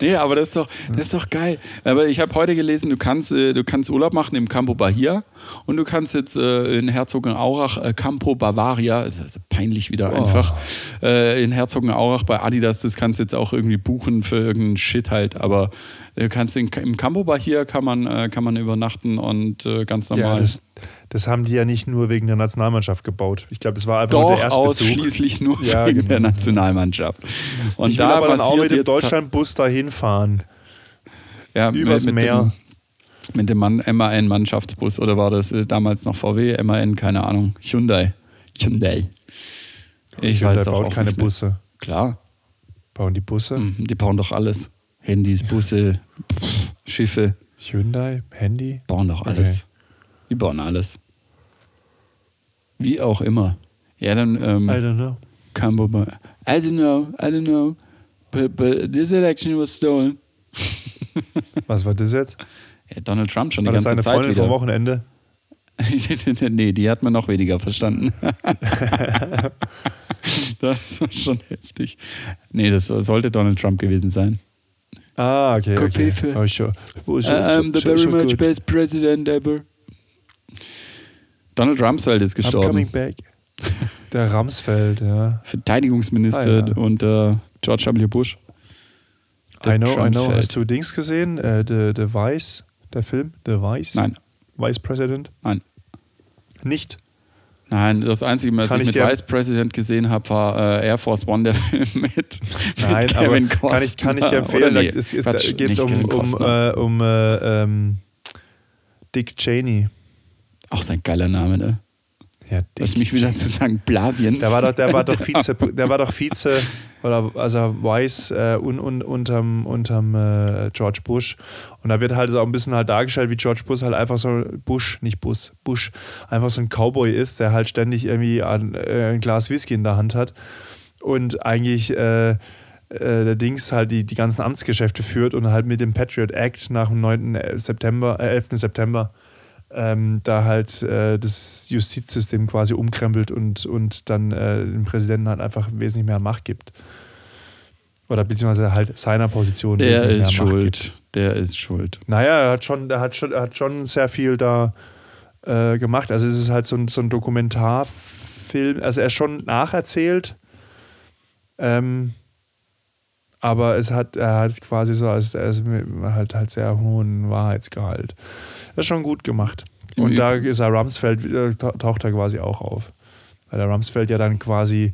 nee, aber das ist doch, das ist doch geil. Aber ich habe heute gelesen, du kannst, äh, du kannst Urlaub machen im Campo Bahia und du kannst jetzt äh, in Herzogenaurach äh, Campo Bavaria, ist also peinlich wieder einfach, äh, in Herzogenaurach bei Adidas, das kannst du jetzt auch irgendwie buchen für irgendeinen Shit halt, aber kannst in, im Campo Bahia kann man, äh, kann man übernachten und äh, ganz normal. Ja, das, das haben die ja nicht nur wegen der Nationalmannschaft gebaut. Ich glaube, das war einfach nur doch der Erstbezug. ausschließlich nur Ja, wegen genau. der Nationalmannschaft. Und ich will aber dann auch mit dem Deutschlandbus dahin fahren. ja, übers mit, Meer. Dem, mit dem Mann MAN-Mannschaftsbus oder war das äh, damals noch VW, MAN, keine Ahnung, Hyundai. Hyundai. Ich Hyundai weiß doch baut auch keine. Busse. Klar, Bauen die Busse? mhm, die bauen doch alles. Handys, Busse, pff, Schiffe, Hyundai, Handy? bauen doch alles. Die bauen alles. Wie auch immer. Ja, dann ähm, I don't know. I don't know, I don't know. But, but this election was stolen. Was war das jetzt? Ja, Donald Trump schon War die das ganze seine Zeit Freundin wieder. vom Wochenende? nee, die hat man noch weniger verstanden. das war schon heftig. Nee, das sollte Donald Trump gewesen sein. Ah, okay. Good okay. people. Oh, so, so, so, I'm the so, very so much good. best president ever. Donald Rumsfeld ist I'm coming gestorben. back. Der Ramsfeld, ja. Verteidigungsminister Ah, ja. unter George W. Bush. Der I know, I know. Hast du Dings gesehen? Äh, The, The Vice, der Film? The Vice? Nein, Vice President? nein. Nicht. Nein, das Einzige, was Kann ich ich mit Vice President gesehen habe, war äh, Air Force One, der Film mit, Nein, mit Kevin kann ich, Costner. kann ich dir Oder empfehlen. nee, da es, Quatsch, da geht es um, um, äh, um äh, ähm, Dick Cheney. Auch sein geiler Name, ne? Ja, Dick. mich wieder zu sagen, Blasien. Der war doch, der war doch Vize, der war doch Vize oder also Vice äh, un, un, unterm, unterm äh, George Bush. Und da wird halt so ein bisschen halt dargestellt, wie George Bush halt einfach so Bush, nicht Bus, Bush, einfach so ein Cowboy ist, der halt ständig irgendwie ein, äh, ein Glas Whisky in der Hand hat und eigentlich äh, äh, der Dings halt die, die ganzen Amtsgeschäfte führt und halt mit dem Patriot Act nach dem 9. September, äh, 11. September ähm, da halt äh, das Justizsystem quasi umkrempelt und, und dann äh, dem Präsidenten halt einfach wesentlich mehr Macht gibt. Oder beziehungsweise halt seiner Position. Der ist mehr Macht schuld. Der ist schuld. Naja, er hat schon, er hat schon, er hat schon sehr viel da äh, gemacht. Also es ist halt so ein, so ein Dokumentarfilm, also er ist schon nacherzählt, ähm, aber es hat, er hat quasi so, ist mit halt, halt sehr hohen Wahrheitsgehalt. Das ist schon gut gemacht. Und da ist er Rumsfeld, äh, ta- taucht er quasi auch auf. Weil der Rumsfeld ja dann quasi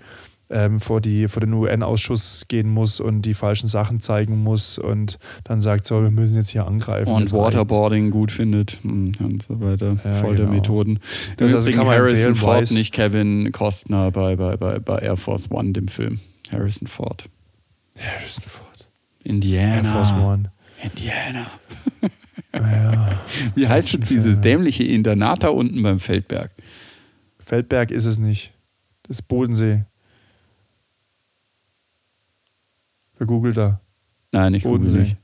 ähm, vor, die, vor den UN-Ausschuss gehen muss und die falschen Sachen zeigen muss und dann sagt, so, wir müssen jetzt hier angreifen. Und jetzt reicht's. Waterboarding gut findet hm, und so weiter. Ja, Foltermethoden. Das Im also kann man Harrison Ford, nicht Kevin Costner bei, bei, bei, bei Air Force One, dem Film. Harrison Ford. Harrison Ford. Indiana. Air Force One. Indiana. Ja. Wie heißt jetzt dieses dämliche Internat da unten beim Feldberg? Feldberg ist es nicht. Das ist Bodensee. Wer googelt da? Nein, ich google Bodensee. nicht.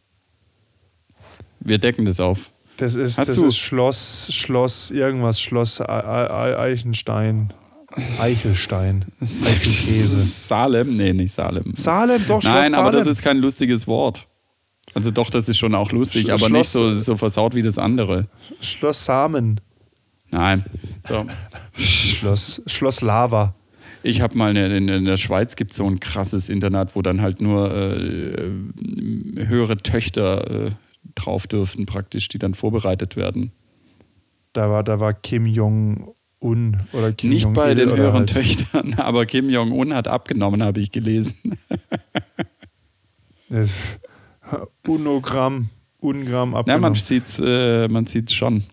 Wir decken das auf. Das ist, Hast das du- ist Schloss, Schloss, irgendwas, Schloss Ei- Ei- Eichenstein. Eichelstein. Eichelkäse. Salem? Nee, nicht Salem. Salem, doch, Schloss Nein, Salem. aber das ist kein lustiges Wort. Also doch, das ist schon auch lustig, Sch- aber nicht Schloss- so, so versaut wie das andere. Schloss Samen. Nein. So. Schloss, Schloss Lava. Ich habe mal eine, in, in der Schweiz gibt es so ein krasses Internat, wo dann halt nur äh, äh, höhere Töchter äh, drauf dürften, praktisch, die dann vorbereitet werden. Da war, da war Kim Jong-un oder Kim Nicht bei den höheren halt, Töchtern, aber Kim Jong-un hat abgenommen, habe ich gelesen. Unogramm, Ungramm Ja, abgenommen. man sieht's, äh, man sieht's schon.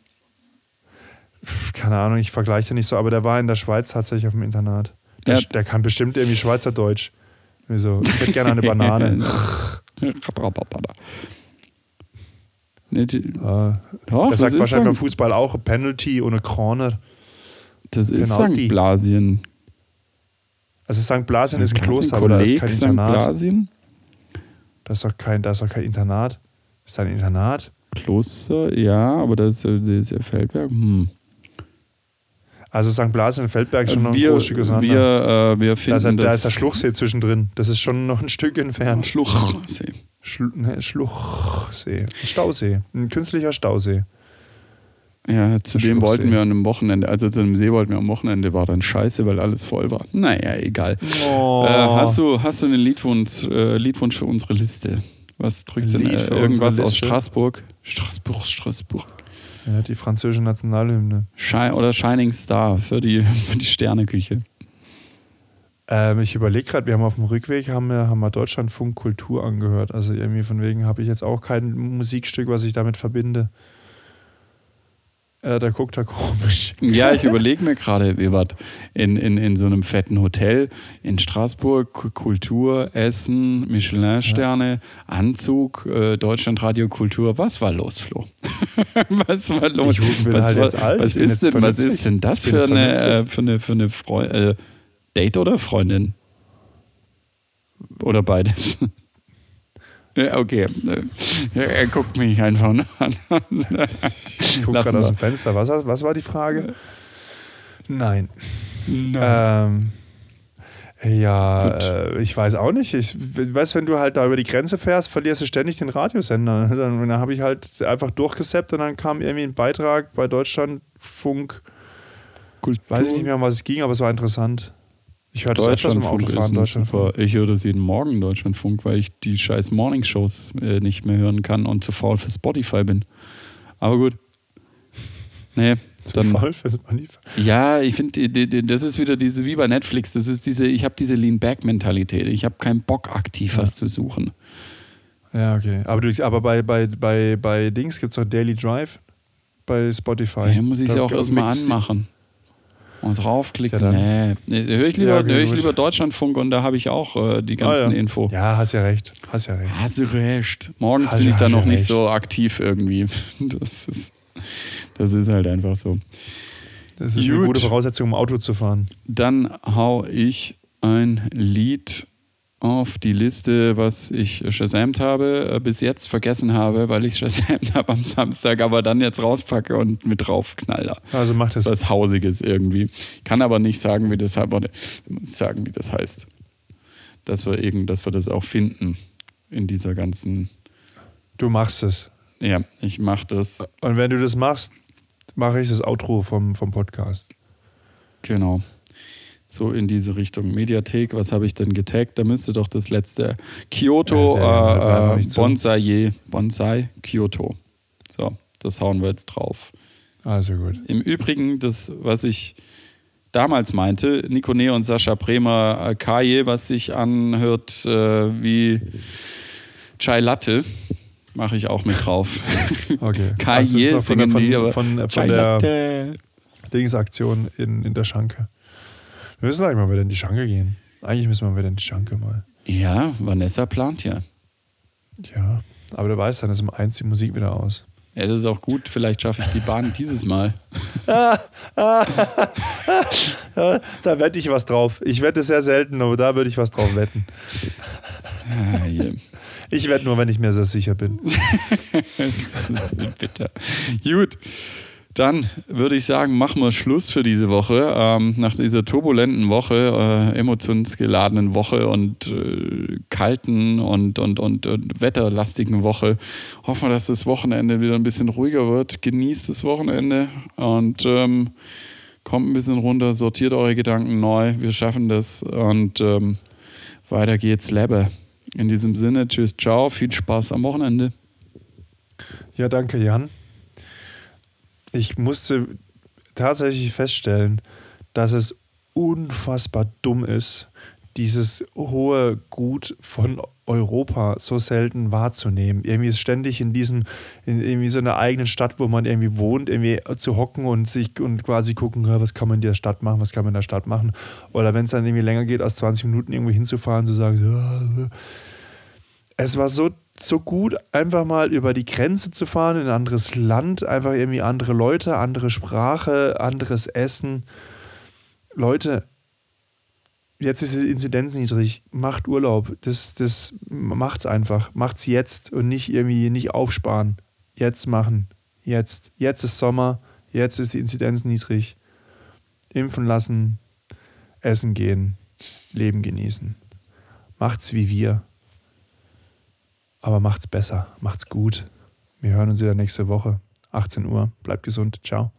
Pff, keine Ahnung, ich vergleiche nicht so, aber der war in der Schweiz tatsächlich auf dem Internat. Der, Ja. der kann bestimmt irgendwie Schweizerdeutsch. Wieso? Ich hätte gerne eine Banane. Nee, die- Ah, Doch, das sagt wahrscheinlich beim. Fußball auch Penalty eine Corner. Das ist Penalty. St. Blasien. Also St. Blasien ist ein Kloster, aber da ist kein St. Internat. Blasien? Das ist doch kein, das ist doch kein Internat. Ist da ein Internat? Kloster, ja, aber das ist, das ist ja Feldberg. Hm. Also St. Blasien und Feldberg ist schon noch ein großes Stück auseinander. wir, äh, wir da, ist, finden ein- da das ist der Schluchsee zwischendrin. Das ist schon noch ein Stück entfernt. Schluchsee. Schlu ne, Schluchsee. Ein Stausee. Ein künstlicher Stausee. Ja, zu dem wollten wir an einem Wochenende, also zu dem See wollten wir am Wochenende, war dann scheiße, weil alles voll war. Naja, egal. Oh. Äh, hast, du, hast du einen Liedwunsch, äh, Liedwunsch für unsere Liste? Was drückt denn? Äh, irgendwas aus? Straßburg? Straßburg, Straßburg. Ja, die französische Nationalhymne. Shi oder Shining Star für die, für die Sterneküche. Ähm, ich überlege gerade, wir haben auf dem Rückweg haben wir, haben wir Deutschlandfunk Kultur angehört. Also irgendwie von wegen habe ich jetzt auch kein Musikstück, was ich damit verbinde. Äh, da guckt er komisch. Ja, ich überlege mir gerade, wir wart in, in, in so einem fetten Hotel in Straßburg, Kultur, Essen, Michelin-Sterne, Anzug, äh, Deutschlandradio Kultur. Was war los, Flo? was war los? Was halt war, was, ist denn, was ist denn das für eine, äh, für eine, für eine Freu äh, Date oder Freundin? Oder beides? Ja, okay. Er guckt mich einfach an. Ich gucke gerade aus dem Fenster. Was, was war die Frage? Nein. Ähm, ja, äh, ich weiß auch nicht. Ich weiß, wenn du halt da über die Grenze fährst, verlierst du ständig den Radiosender. Dann, dann habe ich halt einfach durchgesappt und dann kam irgendwie ein Beitrag bei Deutschlandfunk. Kultur. Weiß ich nicht mehr, um was es ging, aber es war interessant. Ich höre das öfters beim Deutschlandfunk Autofahren. Ich höre das jeden Morgen Deutschlandfunk, weil ich die scheiß Morningshows äh, nicht mehr hören kann und zu faul für Spotify bin. Aber gut. Nee, Zu dann. voll fürs Manif- Ja, ich finde, das ist wieder diese, wie bei Netflix, das ist diese, ich habe diese Lean-Back-Mentalität. Ich habe keinen Bock, aktiv was zu suchen. Ja, okay. Aber, du, aber bei, bei, bei, bei Dings gibt es auch Daily Drive bei Spotify. Ja, muss ich sie Da auch erstmal anmachen. Und draufklicken. Ja, nee, nee höre ich lieber, Ja, hör ich lieber Deutschlandfunk und da habe ich auch äh, die ganzen Ah, ja. Info. Ja, hast ja recht. Hast ja recht. Hast du recht. Morgens Hast bin ich da noch nicht recht. so aktiv irgendwie. Das ist, das ist halt einfach so. Das ist eine Gut. gute Voraussetzung, um Auto zu fahren. Dann hau ich ein Lied auf die Liste, was ich shazamt habe, äh, bis jetzt vergessen habe, weil ich shazamt habe am Samstag, aber dann jetzt rauspacke und mit draufknaller. Also macht das. Was Hausiges irgendwie. Kann aber nicht sagen, wie das sagen, wie das heißt. Dass wir irgend, dass wir das auch finden in dieser ganzen. Du machst es. Ja, ich mach das. Und wenn du das machst, mache ich das Outro vom, vom Podcast. Genau so in diese Richtung. Mediathek, was habe ich denn getaggt? Da müsste doch das letzte Kyoto ja, äh, Bonsai, Bonsai Kyoto. So, das hauen wir jetzt drauf. Also gut. Im Übrigen, das, was ich damals meinte, Nikone und Sascha Bremer äh, Kaje, was sich anhört äh, wie Chai Latte, mache ich auch mit drauf. Okay. Kaje also von, aber von, von, von der Dingsaktion in, in der Schanke. Wir müssen eigentlich mal wieder in die Schanke gehen. Eigentlich müssen wir wieder in die Schanke mal. Ja, Vanessa plant ja. Ja, aber du weißt, dann ist um eins die Musik wieder aus. Ja, das ist auch gut. Vielleicht schaffe ich die Bahn dieses Mal. da wette ich was drauf. Ich wette sehr selten, aber da würde ich was drauf wetten. Ah, yeah. Ich wette nur, wenn ich mir sehr sicher bin. das ist bitter. Gut. Dann würde ich sagen, machen wir Schluss für diese Woche. Ähm, nach dieser turbulenten Woche, äh, emotionsgeladenen Woche und äh, kalten und, und, und, und, wetterlastigen Woche hoffen wir, dass das Wochenende wieder ein bisschen ruhiger wird. Genießt das Wochenende und ähm, kommt ein bisschen runter, sortiert eure Gedanken neu. Wir schaffen das und ähm, weiter geht's, Lebe. In diesem Sinne, tschüss, ciao, viel Spaß am Wochenende. Ja, danke, Jan ich musste tatsächlich feststellen, dass es unfassbar dumm ist, dieses hohe Gut von Europa so selten wahrzunehmen. Irgendwie ist ständig in diesem, in irgendwie so einer eigenen Stadt, wo man irgendwie wohnt, irgendwie zu hocken und sich und quasi gucken, was kann man in der Stadt machen, was kann man in der Stadt machen. Oder wenn es dann irgendwie länger geht, als 20 Minuten irgendwo hinzufahren, zu sagen, so, es war so so gut, einfach mal über die Grenze zu fahren in ein anderes Land, einfach irgendwie andere Leute, andere Sprache, anderes Essen. Leute, jetzt ist die Inzidenz niedrig, macht Urlaub. Das, das macht's einfach. Macht's jetzt und nicht irgendwie nicht aufsparen. Jetzt machen. Jetzt. Jetzt ist Sommer, jetzt ist die Inzidenz niedrig. Impfen lassen, essen gehen, Leben genießen. Macht's wie wir. Aber macht's besser, macht's gut. Wir hören uns wieder nächste Woche. 18 Uhr. Bleibt gesund. Ciao.